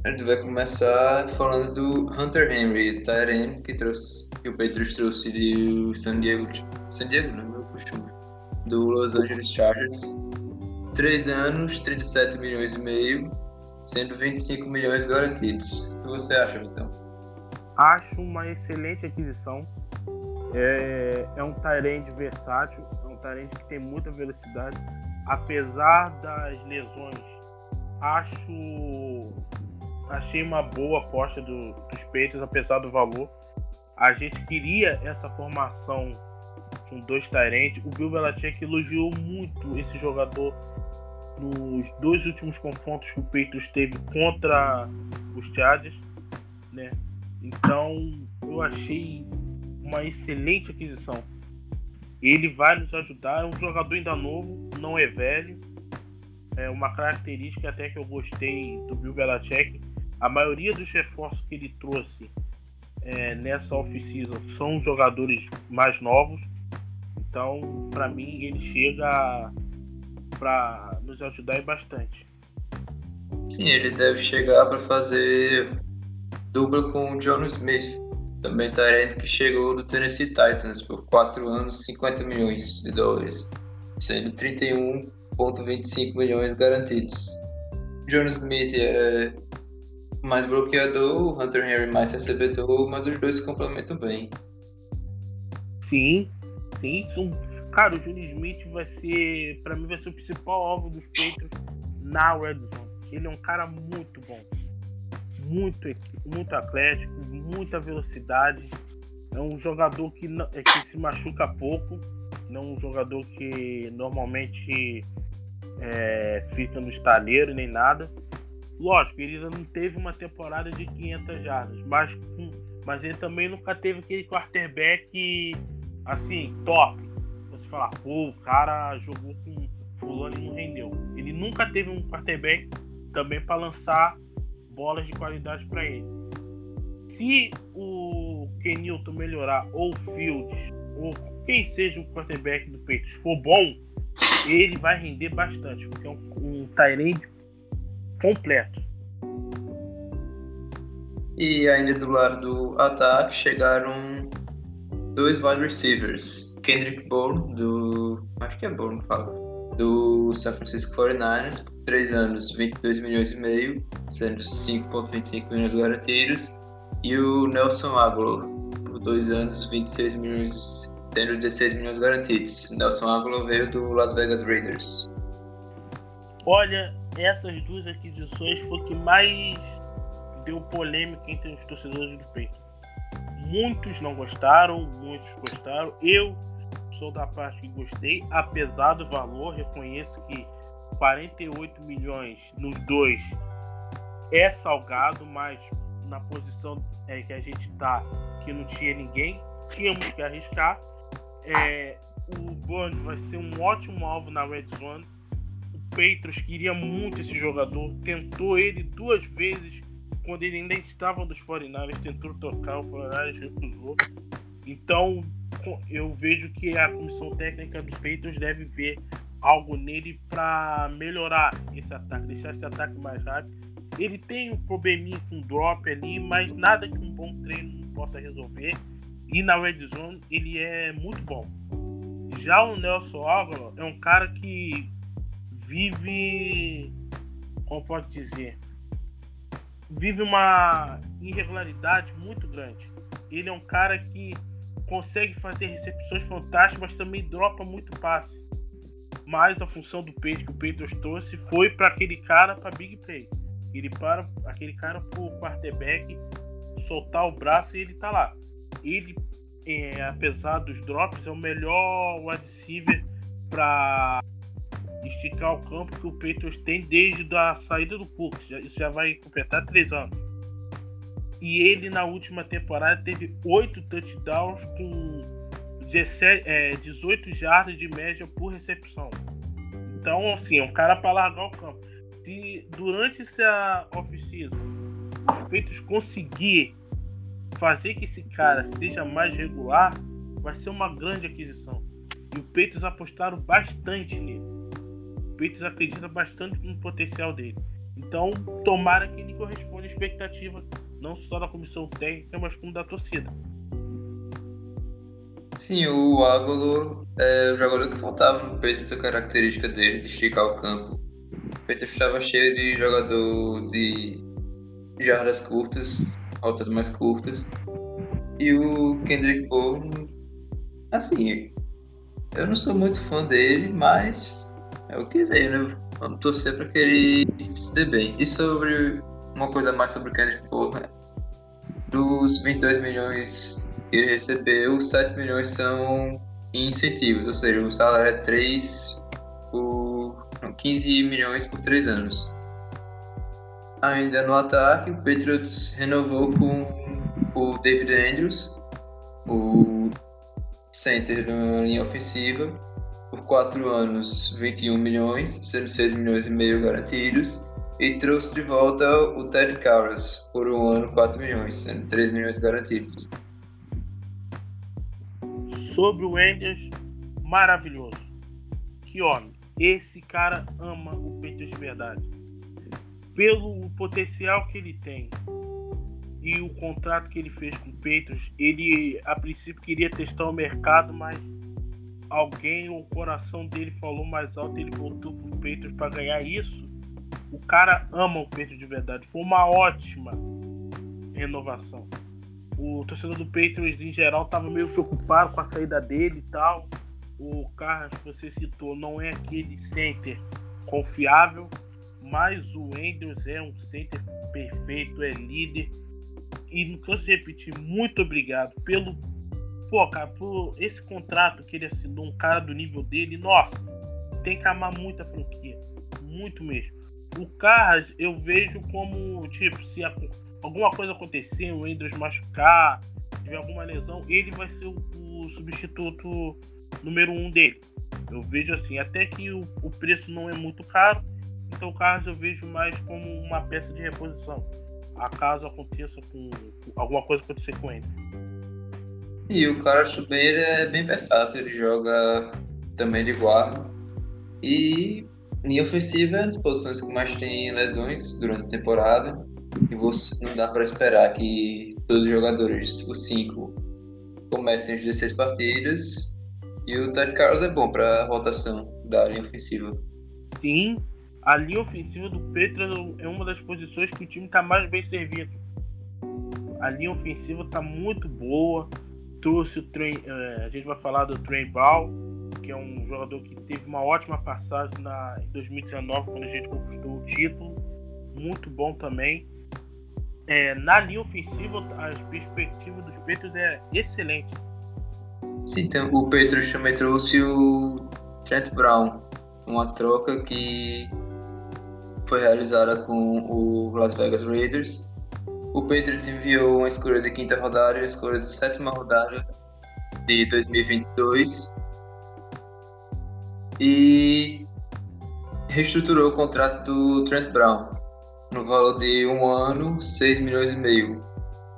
a gente vai começar falando do Hunter Henry, Tyrene, que trouxe, que o Patriots trouxe de San Diego, San Diego não é meu costume, do Los Angeles Chargers. Três anos, 37 milhões e meio, sendo 25 milhões garantidos. O que você acha, Vitão? Acho uma excelente aquisição. É, é um Tyrande versátil, é um Tyrande que tem muita velocidade. Apesar das lesões, acho achei uma boa aposta do, dos peitos, apesar do valor. A gente queria essa formação com dois Tyrants. O Bill Belichick elogiou muito esse jogador nos dois últimos confrontos que o Peitos teve contra os Chargers, né? Então eu achei uma excelente aquisição. Ele vai nos ajudar, é um jogador ainda novo, não é velho. É uma característica até que eu gostei do Bill Belichick a maioria dos reforços que ele trouxe é, nessa off-season são jogadores mais novos. Então, para mim, ele chega para nos ajudar bastante. Sim, ele deve chegar para fazer dupla com o John Smith, também Tyrant que chegou do Tennessee Titans por 4 anos, 50 milhões de dólares, sendo 31,25 milhões garantidos. John Smith é mais bloqueador, o Hunter Henry mais recebedor, mas os dois se complementam bem. Sim, sim. Cara, o Júnior Smith vai ser, para mim, vai ser o principal alvo dos Patriots na Red Zone. Ele é um cara muito bom, muito, muito atlético, muita velocidade. É um jogador que, não, é, que se machuca pouco, não um jogador que normalmente é, fica no estaleiro nem nada Lógico, ele ainda não teve uma temporada de 500 jardas, mas, mas ele também nunca teve aquele quarterback assim, top. Você falar, pô, o cara jogou com fulano e não rendeu. Ele nunca teve um quarterback também para lançar bolas de qualidade para ele. Se o Kenilton melhorar, ou o Fields, ou quem seja o quarterback do Peitos for bom, ele vai render bastante, porque é um, um Tyrande completo. E ainda do lado do ataque chegaram dois wide receivers. Kendrick Bourne, do. Acho que é Bourne, fala. Do San Francisco 49ers, por 3 anos, 22 milhões e meio, sendo 5,25 milhões garantidos. E o Nelson Aguilar, por 2 anos, 26 milhões, tendo 16 milhões garantidos. Nelson Aguilar veio do Las Vegas Raiders. Olha, essas duas aquisições foi que mais deu polêmica entre os torcedores do peito. Muitos não gostaram, muitos gostaram. Eu sou da parte que gostei, apesar do valor, reconheço que 48 milhões nos dois é salgado, mas na posição é, que a gente está, que não tinha ninguém, tínhamos que arriscar. É, o Burns vai ser um ótimo alvo na Red Zone. Patriots queria muito esse jogador, tentou ele duas vezes quando ele ainda estava nos 49 tentou tocar, o 49 recusou. Então, eu vejo que a comissão técnica dos Patriots deve ver algo nele para melhorar esse ataque, deixar esse ataque mais rápido. Ele tem um probleminha com drop ali, mas nada que um bom treino não possa resolver. E na red zone ele é muito bom. Já o Nelson Álvaro é um cara que vive, como pode dizer, vive uma irregularidade muito grande. Ele é um cara que consegue fazer recepções fantásticas, mas também dropa muito passe. Mas a função do peito que o Petros trouxe foi para aquele cara para big play. Ele para aquele cara pro quarterback soltar o braço e ele tá lá. Ele, é, apesar dos drops, é o melhor wide receiver para esticar o campo que o Patriots tem desde a saída do Cook. Isso já vai completar três anos. E ele na última temporada teve oito touchdowns com 17, é, 18 jardas de média por recepção. Então, assim, é um cara para largar o campo. Se durante essa off-season os Patriots conseguir fazer que esse cara seja mais regular, vai ser uma grande aquisição. E o Patriots apostaram bastante nele. Patriots acredita bastante no potencial dele. Então, tomara que ele corresponda à expectativa, não só da comissão técnica, mas como da torcida. Sim, o Ágolo é o jogador que faltava no Patriots, a característica dele de esticar o campo. O Patriots estava cheio de jogador de jardas curtas, altas mais curtas. E o Kendrick Bourne, assim, eu não sou muito fã dele, mas é o que veio, né? Vamos torcer para que ele se dê bem. E sobre uma coisa mais sobre o Kendrick Bourne, né? dos 22 milhões que ele recebeu, 7 milhões são em incentivos, ou seja, o salário é 3 por 15 milhões por 3 anos. Ainda no ataque, o Patriots renovou com o David Andrews, o center da linha ofensiva, por 4 anos 21 milhões, sendo 6 milhões e meio garantidos, e trouxe de volta o Ted Carras por um ano 4 milhões, sendo 3 milhões garantidos. Sobre o Enders, maravilhoso. Que homem. Esse cara ama o Patriots de verdade. Pelo potencial que ele tem e o contrato que ele fez com o Patriots, ele a princípio queria testar o mercado, mas alguém, o coração dele falou mais alto, ele voltou pro Patriots para ganhar isso. O cara ama o Patriots de verdade. Foi uma ótima renovação. O torcedor do Patriots em geral estava meio preocupado com a saída dele e tal. O Carlos que você citou não é aquele center confiável, mas o Andrews é um center perfeito, é líder. E não de repetir, muito obrigado pelo pô, cara, por esse contrato que ele assinou, um cara do nível dele, nossa, tem que amar muito a franquia. Muito mesmo. O Carras eu vejo como, tipo, se a- alguma coisa acontecer, o Andrews machucar, tiver alguma lesão, ele vai ser o, o substituto número um dele. Eu vejo assim, até que o, o preço não é muito caro, então o Carras eu vejo mais como uma peça de reposição. Acaso aconteça com, com alguma coisa acontecer com ele. E o cara ele é bem versátil, ele joga também de guarda. E linha ofensiva é uma das posições que mais tem lesões durante a temporada. E você, não dá para esperar que todos os jogadores, os cinco, comecem as 16 partidas. E o Ted Carlos é bom para rotação da linha ofensiva. Sim, a linha ofensiva do Petro é uma das posições que o time está mais bem servido. A linha ofensiva está muito boa. Trouxe o eh, a gente vai falar do Trey Ball, que é um jogador que teve uma ótima passagem na, em 2019, quando a gente conquistou o título. Muito bom também. Eh, na linha ofensiva, as perspectivas dos Petros é excelente. Sim, então o Petros também trouxe o Trent Brown, uma troca que foi realizada com o Las Vegas Raiders. O Patriots enviou uma escolha de quinta rodada e uma escolha de sétima rodada de 2022 e reestruturou o contrato do Trent Brown no valor de um ano, 6 milhões e meio,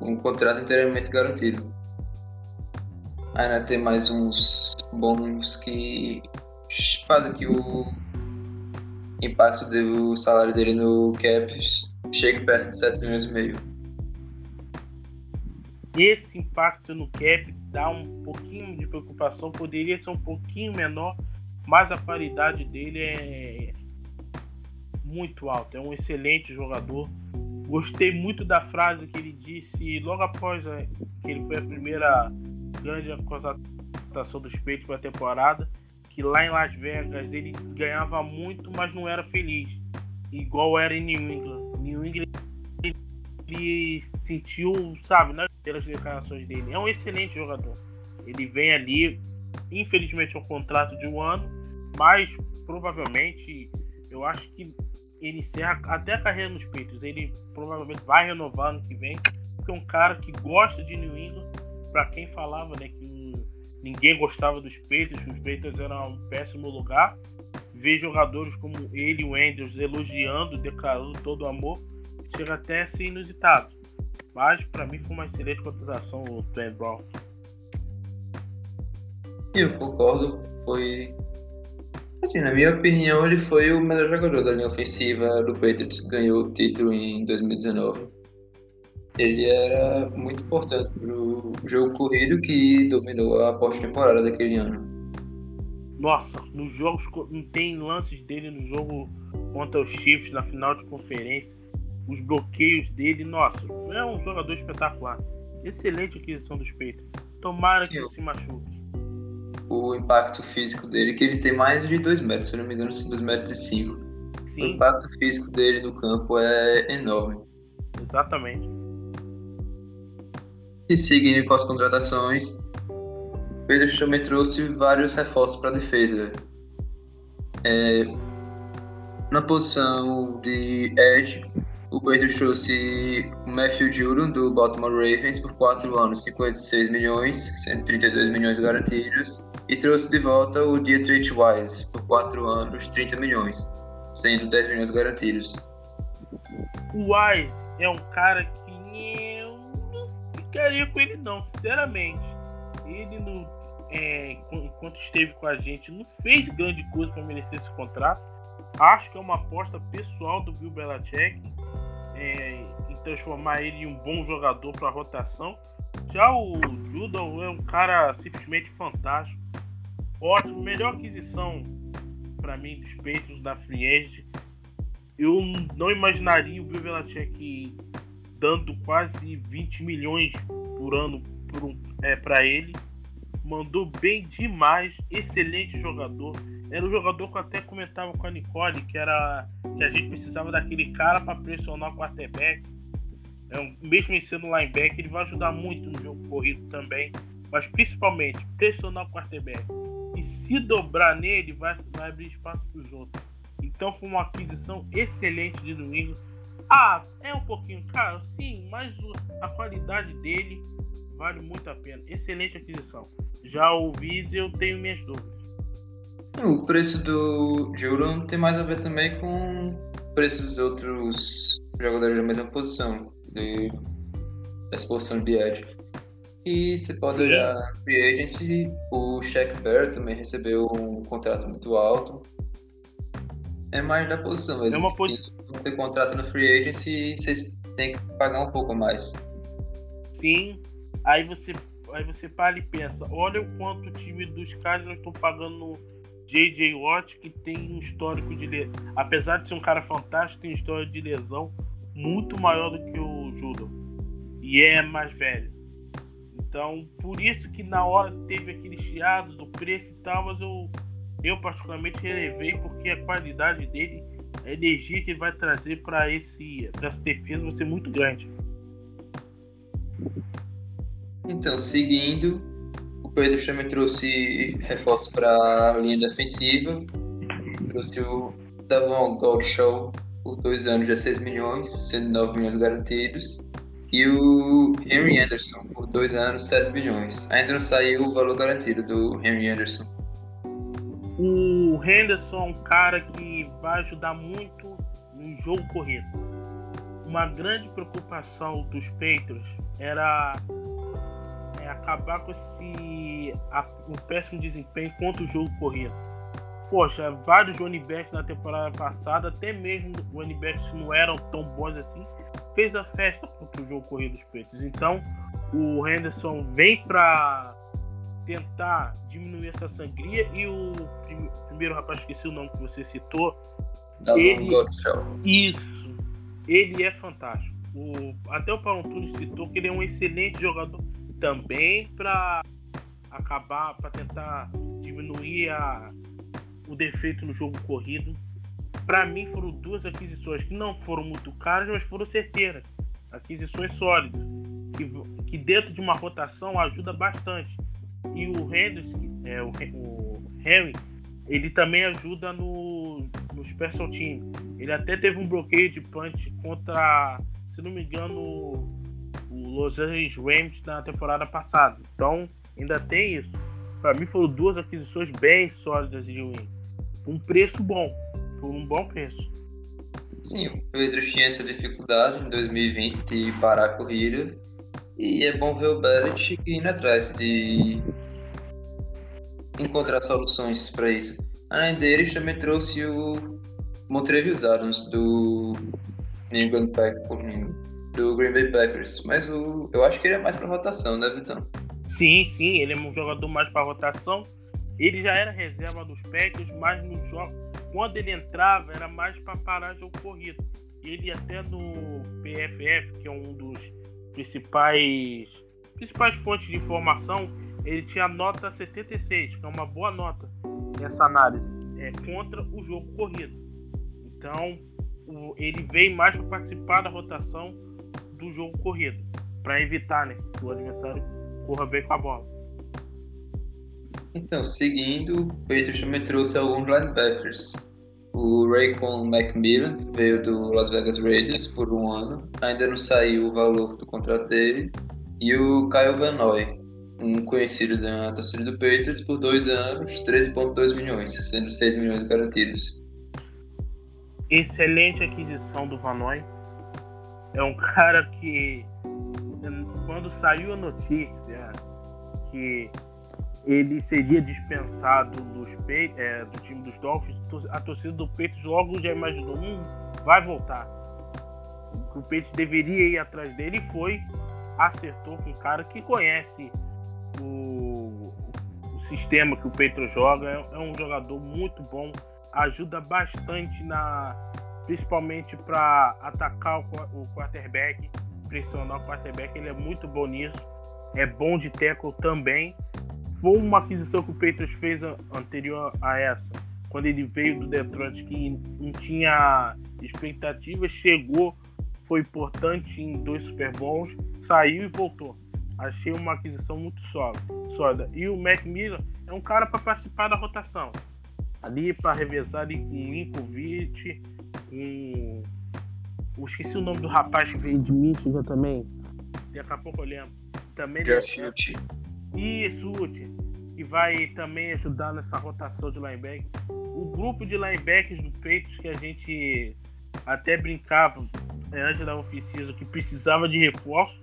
um contrato inteiramente garantido. Ainda tem mais uns bônus que fazem que o impacto do salário dele no cap chegue perto de 7 milhões e meio. Esse impacto no cap dá um pouquinho de preocupação, poderia ser um pouquinho menor, mas a qualidade dele é muito alta, é um excelente jogador. Gostei muito da frase que ele disse logo após a, que ele foi a primeira grande contratação dos peitos para a temporada, que lá em Las Vegas ele ganhava muito, mas não era feliz, igual era em New England. New England ele sentiu, sabe, nas primeiras declarações dele. É um excelente jogador. Ele vem ali, infelizmente, é um contrato de um ano, mas provavelmente eu acho que ele encerra até a carreira nos peitos. Ele provavelmente vai renovar no que vem, porque é um cara que gosta de New England. Para quem falava né, que ninguém gostava dos peitos, que os peitos eram um péssimo lugar, ver jogadores como ele e o Andrews elogiando, declarando todo o amor chega até a ser inusitado. Mas para mim foi uma excelente contratação o Trent Brown. Eu concordo, foi. Assim, na minha opinião, ele foi o melhor jogador da linha ofensiva do Patriots, ganhou o título em 2019. Ele era muito importante pro jogo corrido que dominou a pós-temporada daquele ano. Nossa, nos jogos não tem lances dele no jogo contra os Chiefs na final de conferência os bloqueios dele, nossa, é um jogador espetacular. Excelente aquisição dos peitos. Tomara Sim. que ele se machuque. O impacto físico dele, que ele tem mais de 2 metros, se não me engano, 2 metros e 5. O impacto físico dele no campo é enorme. exatamente. E seguindo com as contratações, o Pedro também trouxe vários reforços para a defesa. É, na posição de Edge, o Pacers trouxe o Matthew Judon do Baltimore Ravens por 4 anos, 56 milhões, sendo 32 milhões garantidos, e trouxe de volta o Dietrich Wise por 4 anos, 30 milhões, sendo 10 milhões garantidos. O Wise é um cara que eu não ficaria com ele não, sinceramente. Ele não, é, enquanto esteve com a gente, não fez grande coisa para merecer esse contrato. Acho que é uma aposta pessoal do Bill Belichick é, em transformar ele em um bom jogador para rotação. Já o Judon é um cara simplesmente fantástico. Ótimo, melhor aquisição para mim dos peitos da Agent. Eu não imaginaria o Bill Belichick dando quase 20 milhões por ano para um, é, ele. Mandou bem demais, excelente jogador. Era um jogador que eu até comentava com a Nicole, que era que a gente precisava daquele cara para pressionar o quarterback. É um, mesmo ele sendo linebacker, ele vai ajudar muito no jogo corrido também. Mas principalmente pressionar o quarterback. E se dobrar nele, vai, vai abrir espaço para os outros. Então foi uma aquisição excelente de England. Ah, é um pouquinho caro, sim, mas a qualidade dele vale muito a pena. Excelente aquisição. Já o Viz eu tenho minhas dúvidas. O preço do Jurão tem mais a ver também com o preço dos outros jogadores da mesma posição, de, dessa posição de edge. E você pode olhar na Free Agency, o Shaq Bear também recebeu um contrato muito alto. É mais da posição mesmo. É uma porque posi- Quando você contrata no Free Agency, vocês têm que pagar um pouco mais. Sim. Aí você, aí você para e pensa, olha o quanto o time dos Cardinals estão pagando no J.J. Watt, que tem um histórico de lesão. Apesar de ser um cara fantástico, tem um histórico de lesão muito maior do que o Judon. E é mais velho. Então, por isso que na hora teve aquele chiado do preço e tal, mas eu, eu particularmente relevei porque a qualidade dele, a energia que ele vai trazer para essa defesa vai ser muito grande. Então, seguindo, o Pedro também trouxe reforços para a linha defensiva. Trouxe o Davon Goldshaw por dois anos, 16 milhões, sendo 9 milhões garantidos. E o Henry Anderson por dois anos, 7 milhões. Ainda não saiu o valor garantido do Henry Anderson. O Henderson é um cara que vai ajudar muito no jogo corrido. Uma grande preocupação dos Patriots era acabar com esse a, o péssimo desempenho contra o jogo corrido. Poxa, vários running backs na temporada passada, até mesmo running backs que não eram tão bons assim, fez a festa contra o jogo corrido dos Patriots. Então, o Henderson vem para tentar diminuir essa sangria e o prim- primeiro rapaz, esqueci o nome que você citou, Ele- isso, ele é fantástico. O, até o Paulo citou que ele é um excelente jogador também para acabar, para tentar diminuir a, o defeito no jogo corrido. Para mim foram duas aquisições que não foram muito caras, mas foram certeiras. Aquisições sólidas, que, que dentro de uma rotação ajuda bastante. E o Henderson, é, o, o Henry, ele também ajuda no, no special team. Ele até teve um bloqueio de punch contra, se não me engano, o Los Angeles Rams na temporada passada. Então, ainda tem isso. Para mim foram duas aquisições bem sólidas de Win. Um preço bom. Por um bom preço. Sim, o Pedro tinha essa dificuldade em 2020 de parar a corrida. E é bom ver o Belichick indo atrás de encontrar soluções para isso. Além deles, também trouxe o Montrevious Adams do New England Pack- do Green Bay Packers. Mas o, eu acho que ele é mais para rotação, né, Vitão? Sim, sim, ele é um jogador mais para rotação. Ele já era reserva dos Packers, mas no jogo, quando ele entrava, era mais para parar jogo corrido. Ele até no PFF, que é um dos principais principais fontes de informação, ele tinha nota 76, que é uma boa nota nessa análise, é contra o jogo corrido. Então, ele veio mais para participar da rotação do jogo corrido, para evitar, né, que o adversário corra bem com a bola. Então, seguindo, o Patriots também trouxe alguns linebackers. O Raycon Macmillan veio do Las Vegas Raiders por um ano, ainda não saiu o valor do contrato dele. E o Kyle Van Noy, um conhecido da torcida do Patriots, por dois anos, 13,2 milhões, sendo 6 milhões garantidos. excelente aquisição do Vanoy. É um cara que, quando saiu a notícia que ele seria dispensado dos é, do time dos Dolphins, a torcida do Patriots logo já imaginou, hum, vai voltar. O Patriots deveria ir atrás dele e foi, acertou com um cara que conhece o, o sistema que o Patriots joga, é, é um jogador muito bom, ajuda bastante na principalmente para atacar o, o quarterback, pressionar o quarterback, ele é muito bom nisso. É bom de tackle também. Foi uma aquisição que o Patriots fez anterior a essa, quando ele veio do Detroit que não tinha expectativa, chegou, foi importante em dois Super Bowls, saiu e voltou. Achei uma aquisição muito sólida. E o Mac Miller é um cara para participar da rotação ali para revezar ali com o Inkovic, com. Eu esqueci o nome do rapaz que veio de Michigan também. Daqui a pouco eu lembro. Também Josh deve- Uchi. Isso, Uti, que vai também ajudar nessa rotação de linebacker. O grupo de linebackers do Peitos que a gente até brincava é, antes da oficina que precisava de reforço,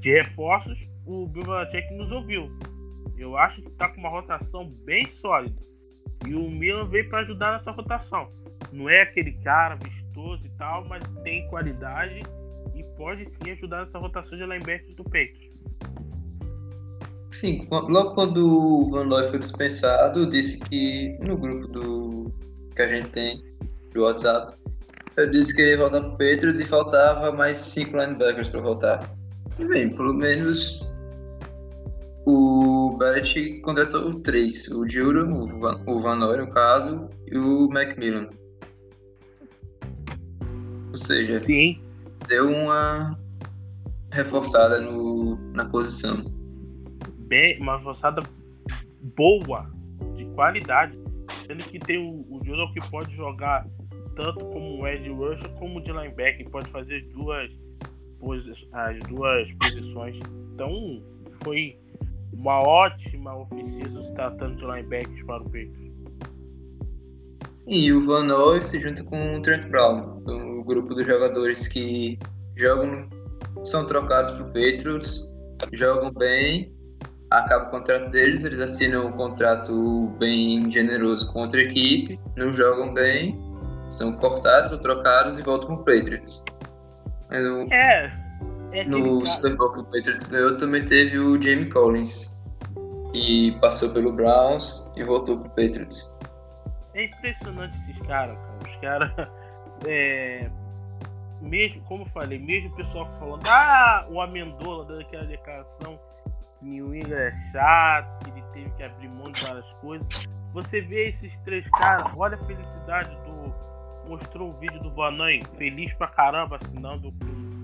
de reforços, o Bill Belichick nos ouviu. Eu acho que tá com uma rotação bem sólida. E o Milan veio para ajudar nessa rotação. Não é aquele cara vistoso e tal, mas tem qualidade e pode sim ajudar nessa rotação de linebackers do Peitos. Sim, logo quando o Van Looy foi dispensado, disse que no grupo do que a gente tem do WhatsApp, eu disse que ia voltar pro Patriots e faltava mais cinco linebackers para voltar. E bem, pelo menos o Belichick contratou três, o Juro, o Van, o Van no caso, e o Macmillan. Ou seja, Sim, deu uma reforçada no, na posição. bem, uma avançada boa, de qualidade. Sendo que tem o, o Juro que pode jogar tanto como Ed Rusher como de linebacker, pode fazer as duas, as duas posições. Então foi uma ótima oficina se tratando de linebackers para o peito. E o Van Noy se junta com o Trent Brown, o grupo dos jogadores que jogam, são trocados para o Patriots, jogam bem, acaba o contrato deles, eles assinam um contrato bem generoso com outra equipe, não jogam bem, são cortados ou trocados e voltam para o Patriots. É, é no cara- Super Bowl que o Patriots ganhou também teve o Jamie Collins, que passou pelo Browns e voltou para o Patriots. É impressionante esses caras, cara. Os caras. É, mesmo, como eu falei, mesmo o pessoal falando, ah, o Amendola dando aquela declaração que New England é chato, que ele teve que abrir mão de várias coisas. Você vê esses três caras, olha a felicidade do. Mostrou o vídeo do Vanoi, feliz pra caramba, assinando com,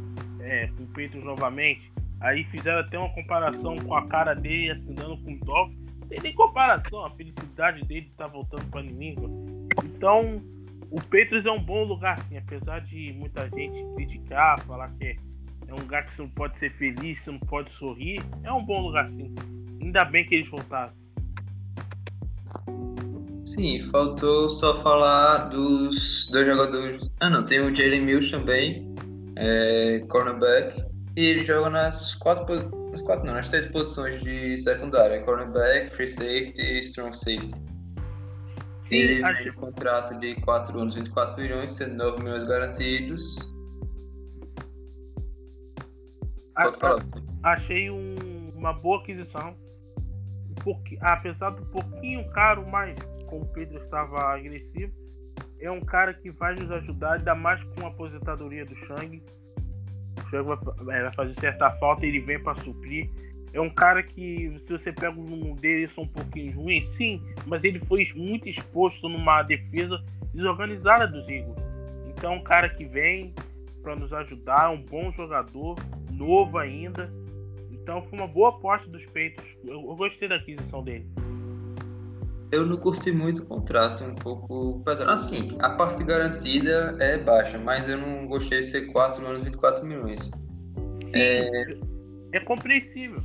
é, com o Peitos novamente. Aí fizeram até uma comparação com a cara dele assinando com o Dolphins. Não tem nem comparação, a felicidade dele de estar voltando pra New England. Então, o Patriots é um bom lugar, apesar de muita gente criticar, falar que é, é um lugar que você não pode ser feliz, você não pode sorrir. É um bom lugar, sim. Ainda bem que eles voltaram. Sim, faltou só falar dos dois jogadores. Ah, não, tem o Jalen Mills também, é, cornerback, e ele joga nas quatro, nas quatro, não, nas três posições de secundária: cornerback, free safety e strong safety. Sim, ele acho- tem um contrato de 4 anos, 24 milhões, sendo 9 milhões garantidos. A- achei um- uma boa aquisição. Um pouqui- apesar do pouquinho caro, mas como o Pedro estava agressivo, é um cara que vai nos ajudar, ainda mais com a aposentadoria do Shang. O Shang vai, é, vai fazer certa falta ele vem para suprir. É um cara que, se você pega o número dele, são um pouquinho ruins, sim, mas ele foi muito exposto numa defesa desorganizada dos Eagles. Então, é um cara que vem para nos ajudar, um bom jogador, novo ainda. Então foi uma boa aposta dos peitos. Eu, eu gostei da aquisição dele. Eu não curti muito o contrato, um pouco pesado. Assim, a parte garantida é baixa, mas eu não gostei de ser 4 anos, 24 milhões. É, é compreensível.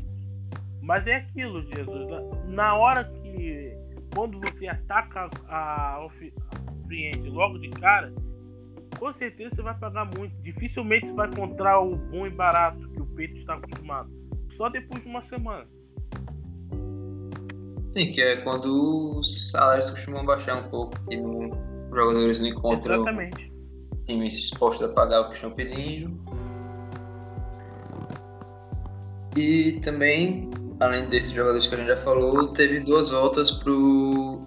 Mas é aquilo, Jesus. Na, hora que. Quando você ataca a, a agent logo de cara, com certeza você vai pagar muito. Dificilmente você vai encontrar o bom e barato que o peito está acostumado. Só depois de uma semana. Sim, que é quando os salários costumam baixar um pouco e não, os jogadores não encontram Exatamente. times dispostos a pagar o que estão pedindo. E também, além desses jogadores que a gente já falou, teve duas voltas pro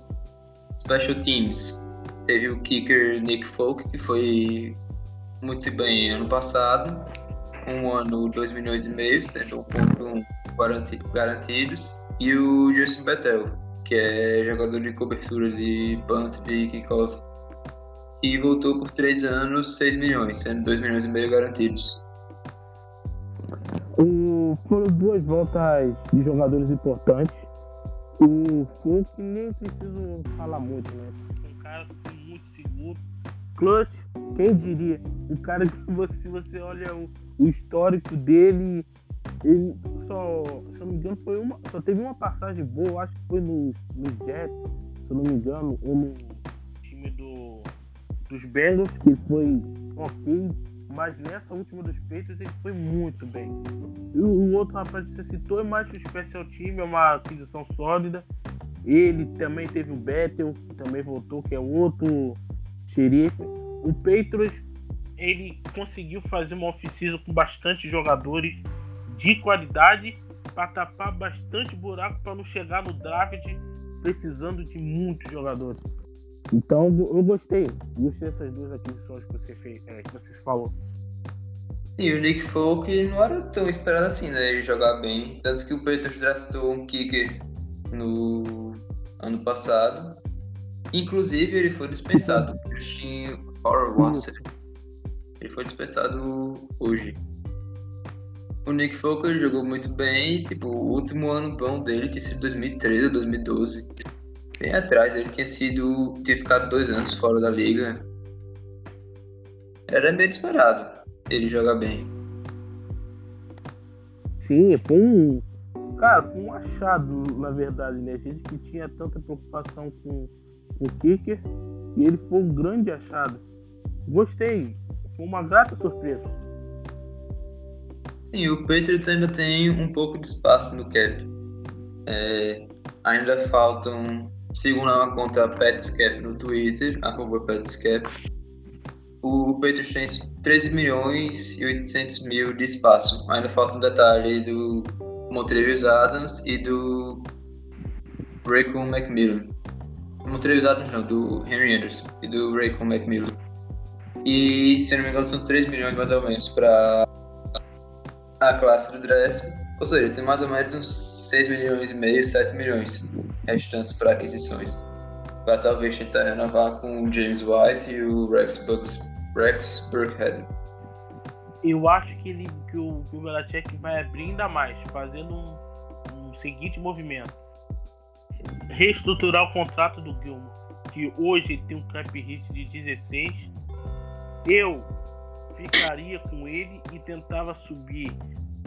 Special Teams. Teve o kicker Nick Folk, que foi muito bem ano passado. Um ano, 2 milhões e meio, sendo 1.1 garanti- garantidos. E o Justin Bethel, que é jogador de cobertura de punt de kickoff. E voltou por 3 anos, 6 milhões, sendo 2 milhões e meio garantidos. O, foram duas voltas de jogadores importantes. O Folk nem preciso falar muito, né? cara que foi muito seguro. Clutch, quem diria? O cara que você, se você olha o, o histórico dele, ele só, se não me engano, foi uma, só teve uma passagem boa, acho que foi no, no Jets, se eu não me engano, ou no time do, dos Bengals, que foi ok, mas nessa última dos Patriots ele foi muito bem. E o, o outro rapaz que você citou é mais o Special Team, é uma aquisição sólida. Ele também teve o Bethel, que também voltou, que é outro xerife. O Patriots, ele conseguiu fazer uma off-season com bastante jogadores de qualidade para tapar bastante buraco para não chegar no draft precisando de muitos jogadores. Então eu gostei, gostei dessas duas aquisições que você fez, é, que você falou. Sim, o Nick Folk não era tão esperado assim, né? Ele jogar bem. Tanto que o Patriots draftou um kicker no ano passado. Inclusive, ele foi dispensado. O Christian Horwasser. Ele foi dispensado hoje. O Nick Folk jogou muito bem. Tipo, o último ano bom dele tinha sido 2013 ou 2012. Bem atrás, ele tinha sido. tinha ficado dois anos fora da liga. Era meio esperado ele jogar bem. Sim, foi um. Cara, foi um achado, na verdade, né? Gente que tinha tanta preocupação com, com o Kicker e ele foi um grande achado. Gostei, foi uma grata surpresa. Sim, o Patriots ainda tem um pouco de espaço no cap. É, ainda faltam, segundo a conta Petscap no Twitter, arroba Petscap, o Patriots tem 13 milhões e 800 mil de espaço. Ainda falta um detalhe do Montrevious Adams e do Raycon McMillan. Montrevious Adams não, do Henry Anderson e do Raycon McMillan. E, se não me engano, são 3 milhões mais ou menos para a classe do draft. Ou seja, tem mais ou menos uns 6 milhões e meio, 7 milhões restantes para aquisições. Para talvez tentar renovar com o James White e o Rex Bucks Rex Burkhead. Eu acho que, ele, que o, que o Belichick vai abrir ainda mais, fazendo um, um seguinte movimento. Reestruturar o contrato do Gilmore, que hoje tem um cap hit de 16. Eu ficaria com ele e tentava subir,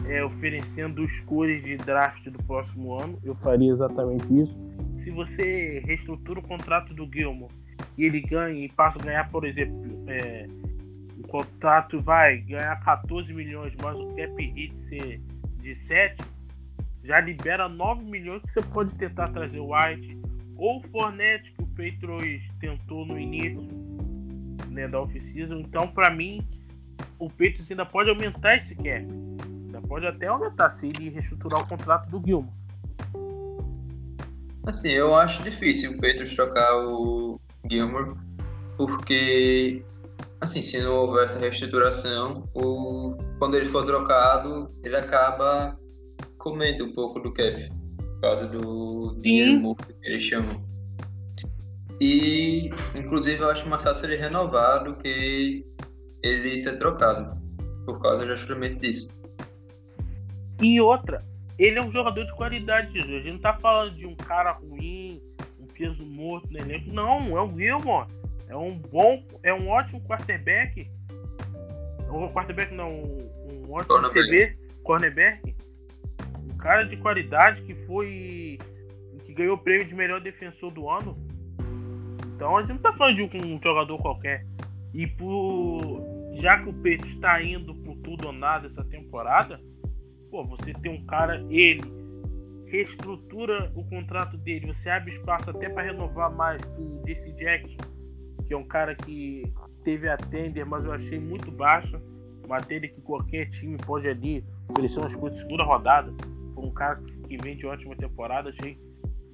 é, oferecendo escolhas de draft do próximo ano. Eu faria exatamente isso. Se você reestrutura o contrato do Gilmore e ele ganha e passa a ganhar, por exemplo, é, o contrato vai ganhar 14 milhões, mas o cap hit ser de 7, já libera 9 milhões que você pode tentar trazer o White ou o Fornette que o Patriots tentou no início né, da off-season. Então, para mim, o Patriots ainda pode aumentar esse cap. Ainda pode até aumentar se ele reestruturar o contrato do Gilmore. Assim, eu acho difícil o Patriots trocar o Gilmore, porque, assim, se não houver essa reestruturação, o, quando ele for trocado, ele acaba comendo um pouco do cap, por causa do dinheiro morto que eles chamam. E, inclusive, eu acho mais fácil ele renovar do que ele ser trocado, por causa justamente disso. E outra, ele é um jogador de qualidade, A gente não tá falando de um cara ruim, peso morto no elenco. Não, é o Gilmore. É um bom, é um ótimo quarterback. Um quarterback não, um ótimo cornerback. CB, cornerback. Um cara de qualidade que foi que ganhou o prêmio de melhor defensor do ano. Então a gente não tá falando de um, um jogador qualquer. E por já que o Pedro está indo por tudo ou nada essa temporada, pô, você tem um cara ele reestrutura o contrato dele, você abre espaço até para renovar mais o DC Jackson, que é um cara que teve a tender, mas eu achei muito baixa. Tender que qualquer time pode ali oferecer umas coisas de segunda rodada. Foi um cara que vem de ótima temporada, achei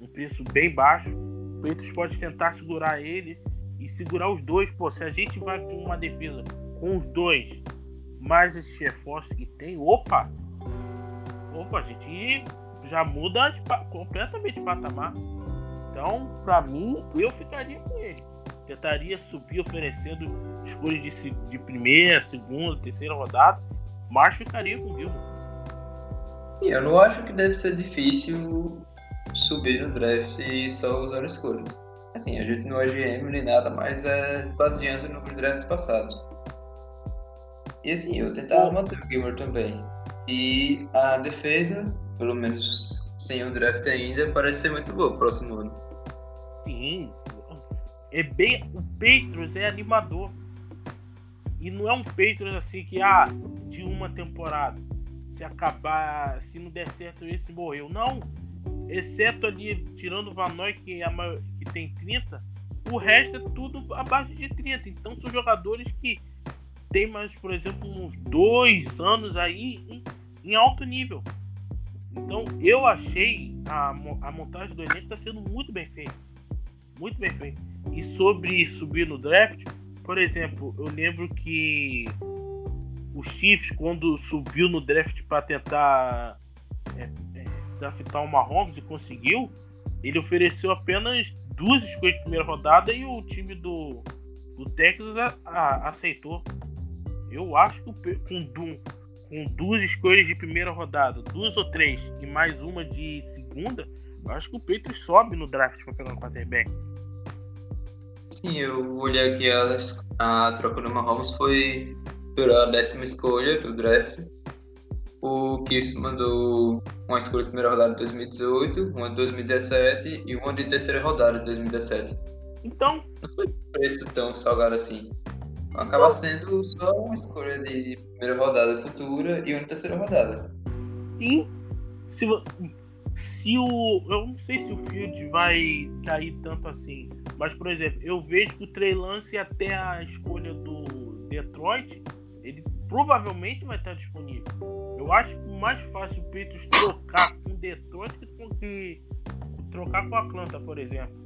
um preço bem baixo. O pode tentar segurar ele e segurar os dois. Pô, se a gente vai com uma defesa com os dois, mais esses reforços que tem, opa! Opa, a gente já muda de, completamente de patamar. Então, para mim, eu ficaria com ele. Tentaria subir oferecendo escolhas de, de primeira, segunda, terceira rodada, mas ficaria com o Gilmore. Sim, eu não acho que deve ser difícil subir no draft e só usar escolhas. Assim, a gente não é GM nem nada, mas é se baseando nos drafts passados. E assim, eu tentava manter o Gilmore também. E a defesa, pelo menos sem o draft ainda, parece ser muito boa próximo ano. Sim. É bem. O Patriots é animador. E não é um Patriots assim que, ah, de uma temporada. Se acabar, se não der certo, esse morreu. Não. Exceto ali, tirando o Vanoy, que, é maior, que tem 30, o resto é tudo abaixo de 30. Então são jogadores que tem mais, por exemplo, uns dois anos aí em, em alto nível. Então eu achei a, a montagem do elenco está sendo muito bem feita. Muito bem feita. E sobre subir no draft, por exemplo, eu lembro que o Chiefs, quando subiu no draft para tentar é, é, draftar o Mahomes e conseguiu, ele ofereceu apenas duas escolhas de primeira rodada e o time do, do Texas a, a, aceitou. Eu acho que com, com duas escolhas de primeira rodada, duas ou três e mais uma de segunda, eu acho que o Peito sobe no draft para pegar um quarterback. Sim, eu olhei aqui a, a troca do Mahomes foi pela décima escolha do draft. O Kiss mandou uma escolha de primeira rodada de 2018, uma de 2017 e uma de terceira rodada de 2017. Então. Não foi preço tão salgado assim acaba sendo só uma escolha de primeira rodada futura e uma terceira rodada. Sim. Se, se o. Eu não sei se o Field vai cair tanto assim. Mas, por exemplo, eu vejo que o Trey Lance até a escolha do Detroit, ele provavelmente vai estar disponível. Eu acho mais fácil o Peitos trocar com Detroit do que trocar com a Atlanta, por exemplo.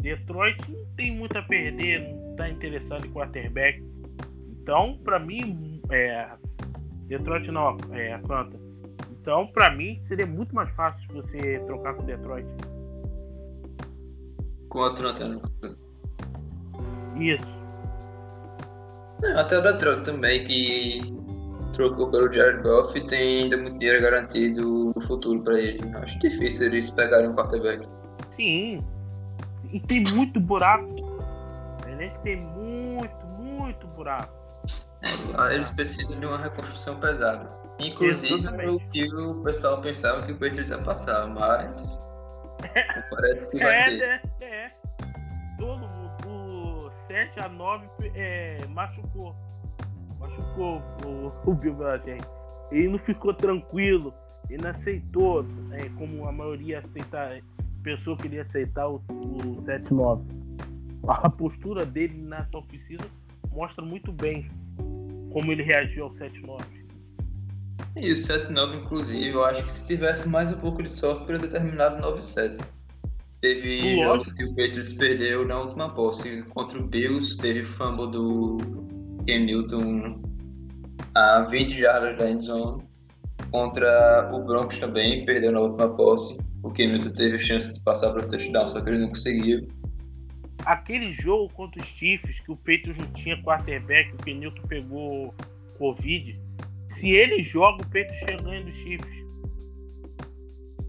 Detroit não tem muito a perder, está interessado em quarterback. Então, para mim, é, Detroit não, é Atlanta. Então, para mim, seria muito mais fácil você trocar com Detroit. Com a Atlanta, no Isso. até o Detroit também, que trocou pelo Jared Goff e tem ainda muito dinheiro garantido no futuro para ele. Acho difícil eles pegarem um quarterback. Sim, e tem muito buraco. A elenco tem muito, muito buraco. É, eles precisam de uma reconstrução pesada. Inclusive o que o pessoal pensava que o Patriots ia passar, mas parece que vai é, ser. É, é. Todo mundo, o 7 a 9 é, machucou. Machucou o, o Bill Belichick. Ele não ficou tranquilo, ele não aceitou, é, como a maioria aceita pensou que ele ia aceitar o, o 7-9. A postura dele nessa oficina mostra muito bem como ele reagiu ao 7-9. E o 7-9, inclusive, eu acho que se tivesse mais um pouco de sorte, poderia ter terminado 9-7. Teve Lógico. jogos que o Patriots perdeu na última posse. Contra o Bills, teve fumble do Ken Newton a 20 jardas da endzone. Contra o Broncos também, perdeu na última posse. O Hamilton teve a chance de passar para o touchdown, só que ele não conseguiu. Aquele jogo contra os Chiefs, que o Peitos não tinha quarterback, o Kenilton pegou Covid. Se ele joga, o Peitos chega ganha dos Chiefs.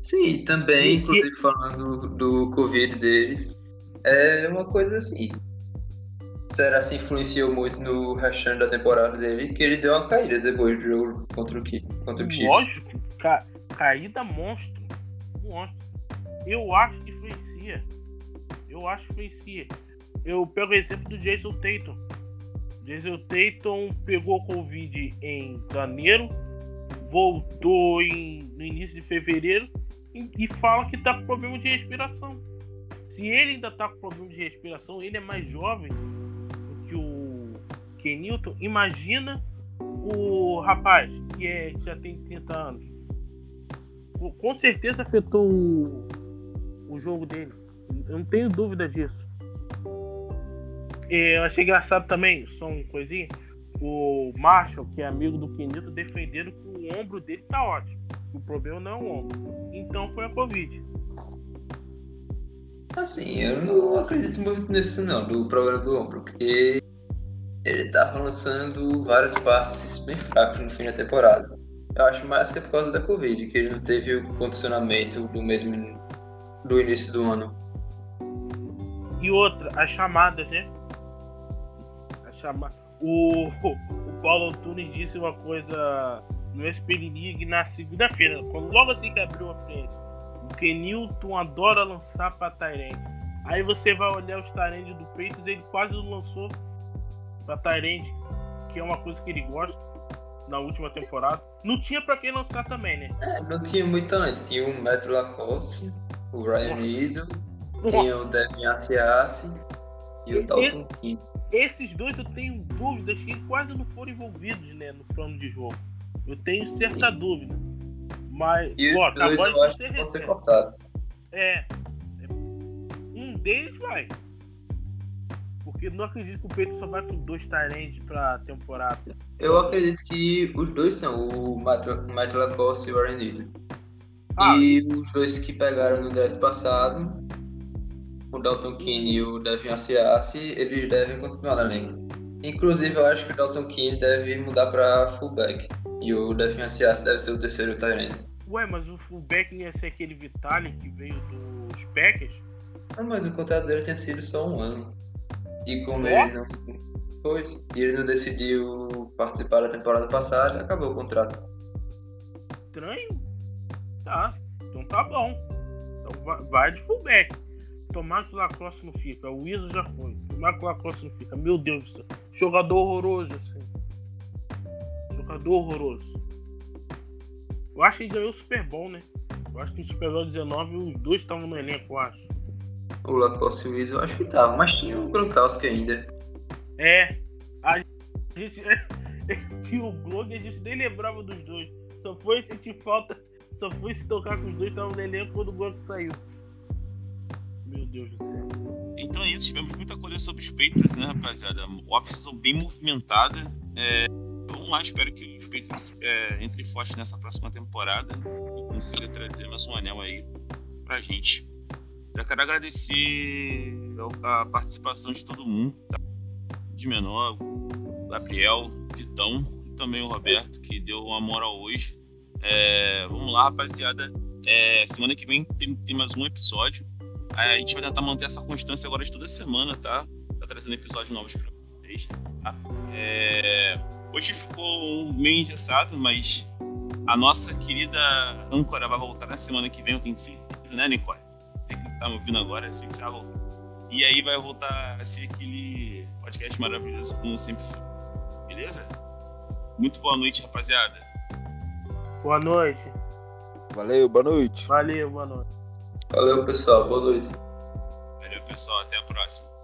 Sim, também, e, inclusive falando do Covid dele, é uma coisa assim. Será que influenciou muito no restante da temporada dele? Que ele deu uma caída depois do jogo contra o, contra o Chiefs. Lógico, ca caída monstro ontem. Eu acho que influencia. Eu acho que influencia. Eu pego o exemplo do Jason Tatum. Jason Tatum pegou Covid em janeiro, voltou em, no início de fevereiro e, e fala que tá com problema de respiração. Se ele ainda tá com problema de respiração, ele é mais jovem do que o Kenilton. Imagina o rapaz que, é, já tem 30 anos com certeza afetou o, o jogo dele. Eu não tenho dúvida disso. eu achei engraçado também, só uma coisinha. O Marshall, que é amigo do Quinito, defenderam que o ombro dele tá ótimo. O problema não é o ombro. Então foi a Covid. Assim, eu não acredito muito nisso não, do problema do ombro, porque ele tava lançando vários passes bem fracos no fim da temporada. Eu acho mais que é por causa da Covid, que ele não teve o condicionamento do mesmo do início do ano. E outra, as chamadas, né? As chama... o, o Paulo Antunes disse uma coisa no League na segunda-feira, quando logo assim que abriu a frente. O Kenilton adora lançar pra Tyrande. Aí você vai olhar os Tyrande do Peitos, ele quase lançou pra Tyrande, que é uma coisa que ele gosta na última temporada. Não tinha pra quem lançar também, né? É, não tinha muito antes. Tinha o Metro Lacoste, o Ryan Weasel, tinha o Devin Asiasi e o Dalton King. Esses dois eu tenho dúvidas que quase não foram envolvidos né, no plano de jogo. Eu tenho certa Sim. dúvida. Mas, E dois acabou de ser recente. É. é. Um deles vai. Porque não acredito que o Peito só vai com dois Tyrande pra temporada. Eu acredito que os dois são o Matt Lacoste e o Weasel. Ah, E os dois que pegaram no draft passado, o Dalton Keane e o Devin Asiasi, eles devem continuar na liga. Inclusive, eu acho que o Dalton Keane deve mudar para fullback. E o Devin Asiasi deve ser o terceiro end. Ué, mas o fullback ia ser aquele Vitalik que veio dos Packers? Ah, mas o contrato dele tinha sido só um ano. E como Ó. ele não. Foi. E ele não decidiu participar da temporada passada, acabou o contrato. Estranho? Tá. Então tá bom. Então vai de fullback. Tomar que o Lacoste não fica. O Iso já foi. Tomar que o Lacoste não fica. Meu Deus do céu. Jogador horroroso, assim. Jogador horroroso. Eu acho que ele ganhou o Super Bowl, né? Eu acho que no Super Bowl 19 os dois estavam no elenco, eu acho. O Lacoste e o Weasel eu acho que tava, mas tinha o Gronkowski ainda. É. A gente. tinha o blog e a gente nem lembrava dos dois. Só foi sentir falta. Só foi se tocar com os dois, estavam no elenco quando o Gronk saiu. Meu Deus do céu. Então é isso, tivemos muita coisa sobre os Patriots, né, rapaziada? Off-season bem movimentada. É, vamos lá, espero que os Patriots é, entrem forte nessa próxima temporada e consiga trazer mais um anel aí pra gente. Já quero agradecer a participação de todo mundo, tá? de menor, Gabriel, Vitão e também o Roberto, que deu uma moral hoje. É, vamos lá, rapaziada. É, semana que vem tem, tem mais um episódio. A gente vai tentar manter essa constância agora de toda semana, tá? Tá trazendo episódios novos pra vocês. Tá? É, Hoje ficou meio engessado, mas a nossa querida âncora vai voltar na semana que vem, eu tenho certeza, né, Nicole? Você que tá me ouvindo agora, que você vai voltar. E aí vai voltar a ser aquele podcast maravilhoso, como sempre foi. Beleza? Muito boa noite, rapaziada. Boa noite. Valeu, boa noite. Valeu, boa noite. Valeu, pessoal. Boa noite. Valeu, pessoal. Até a próxima.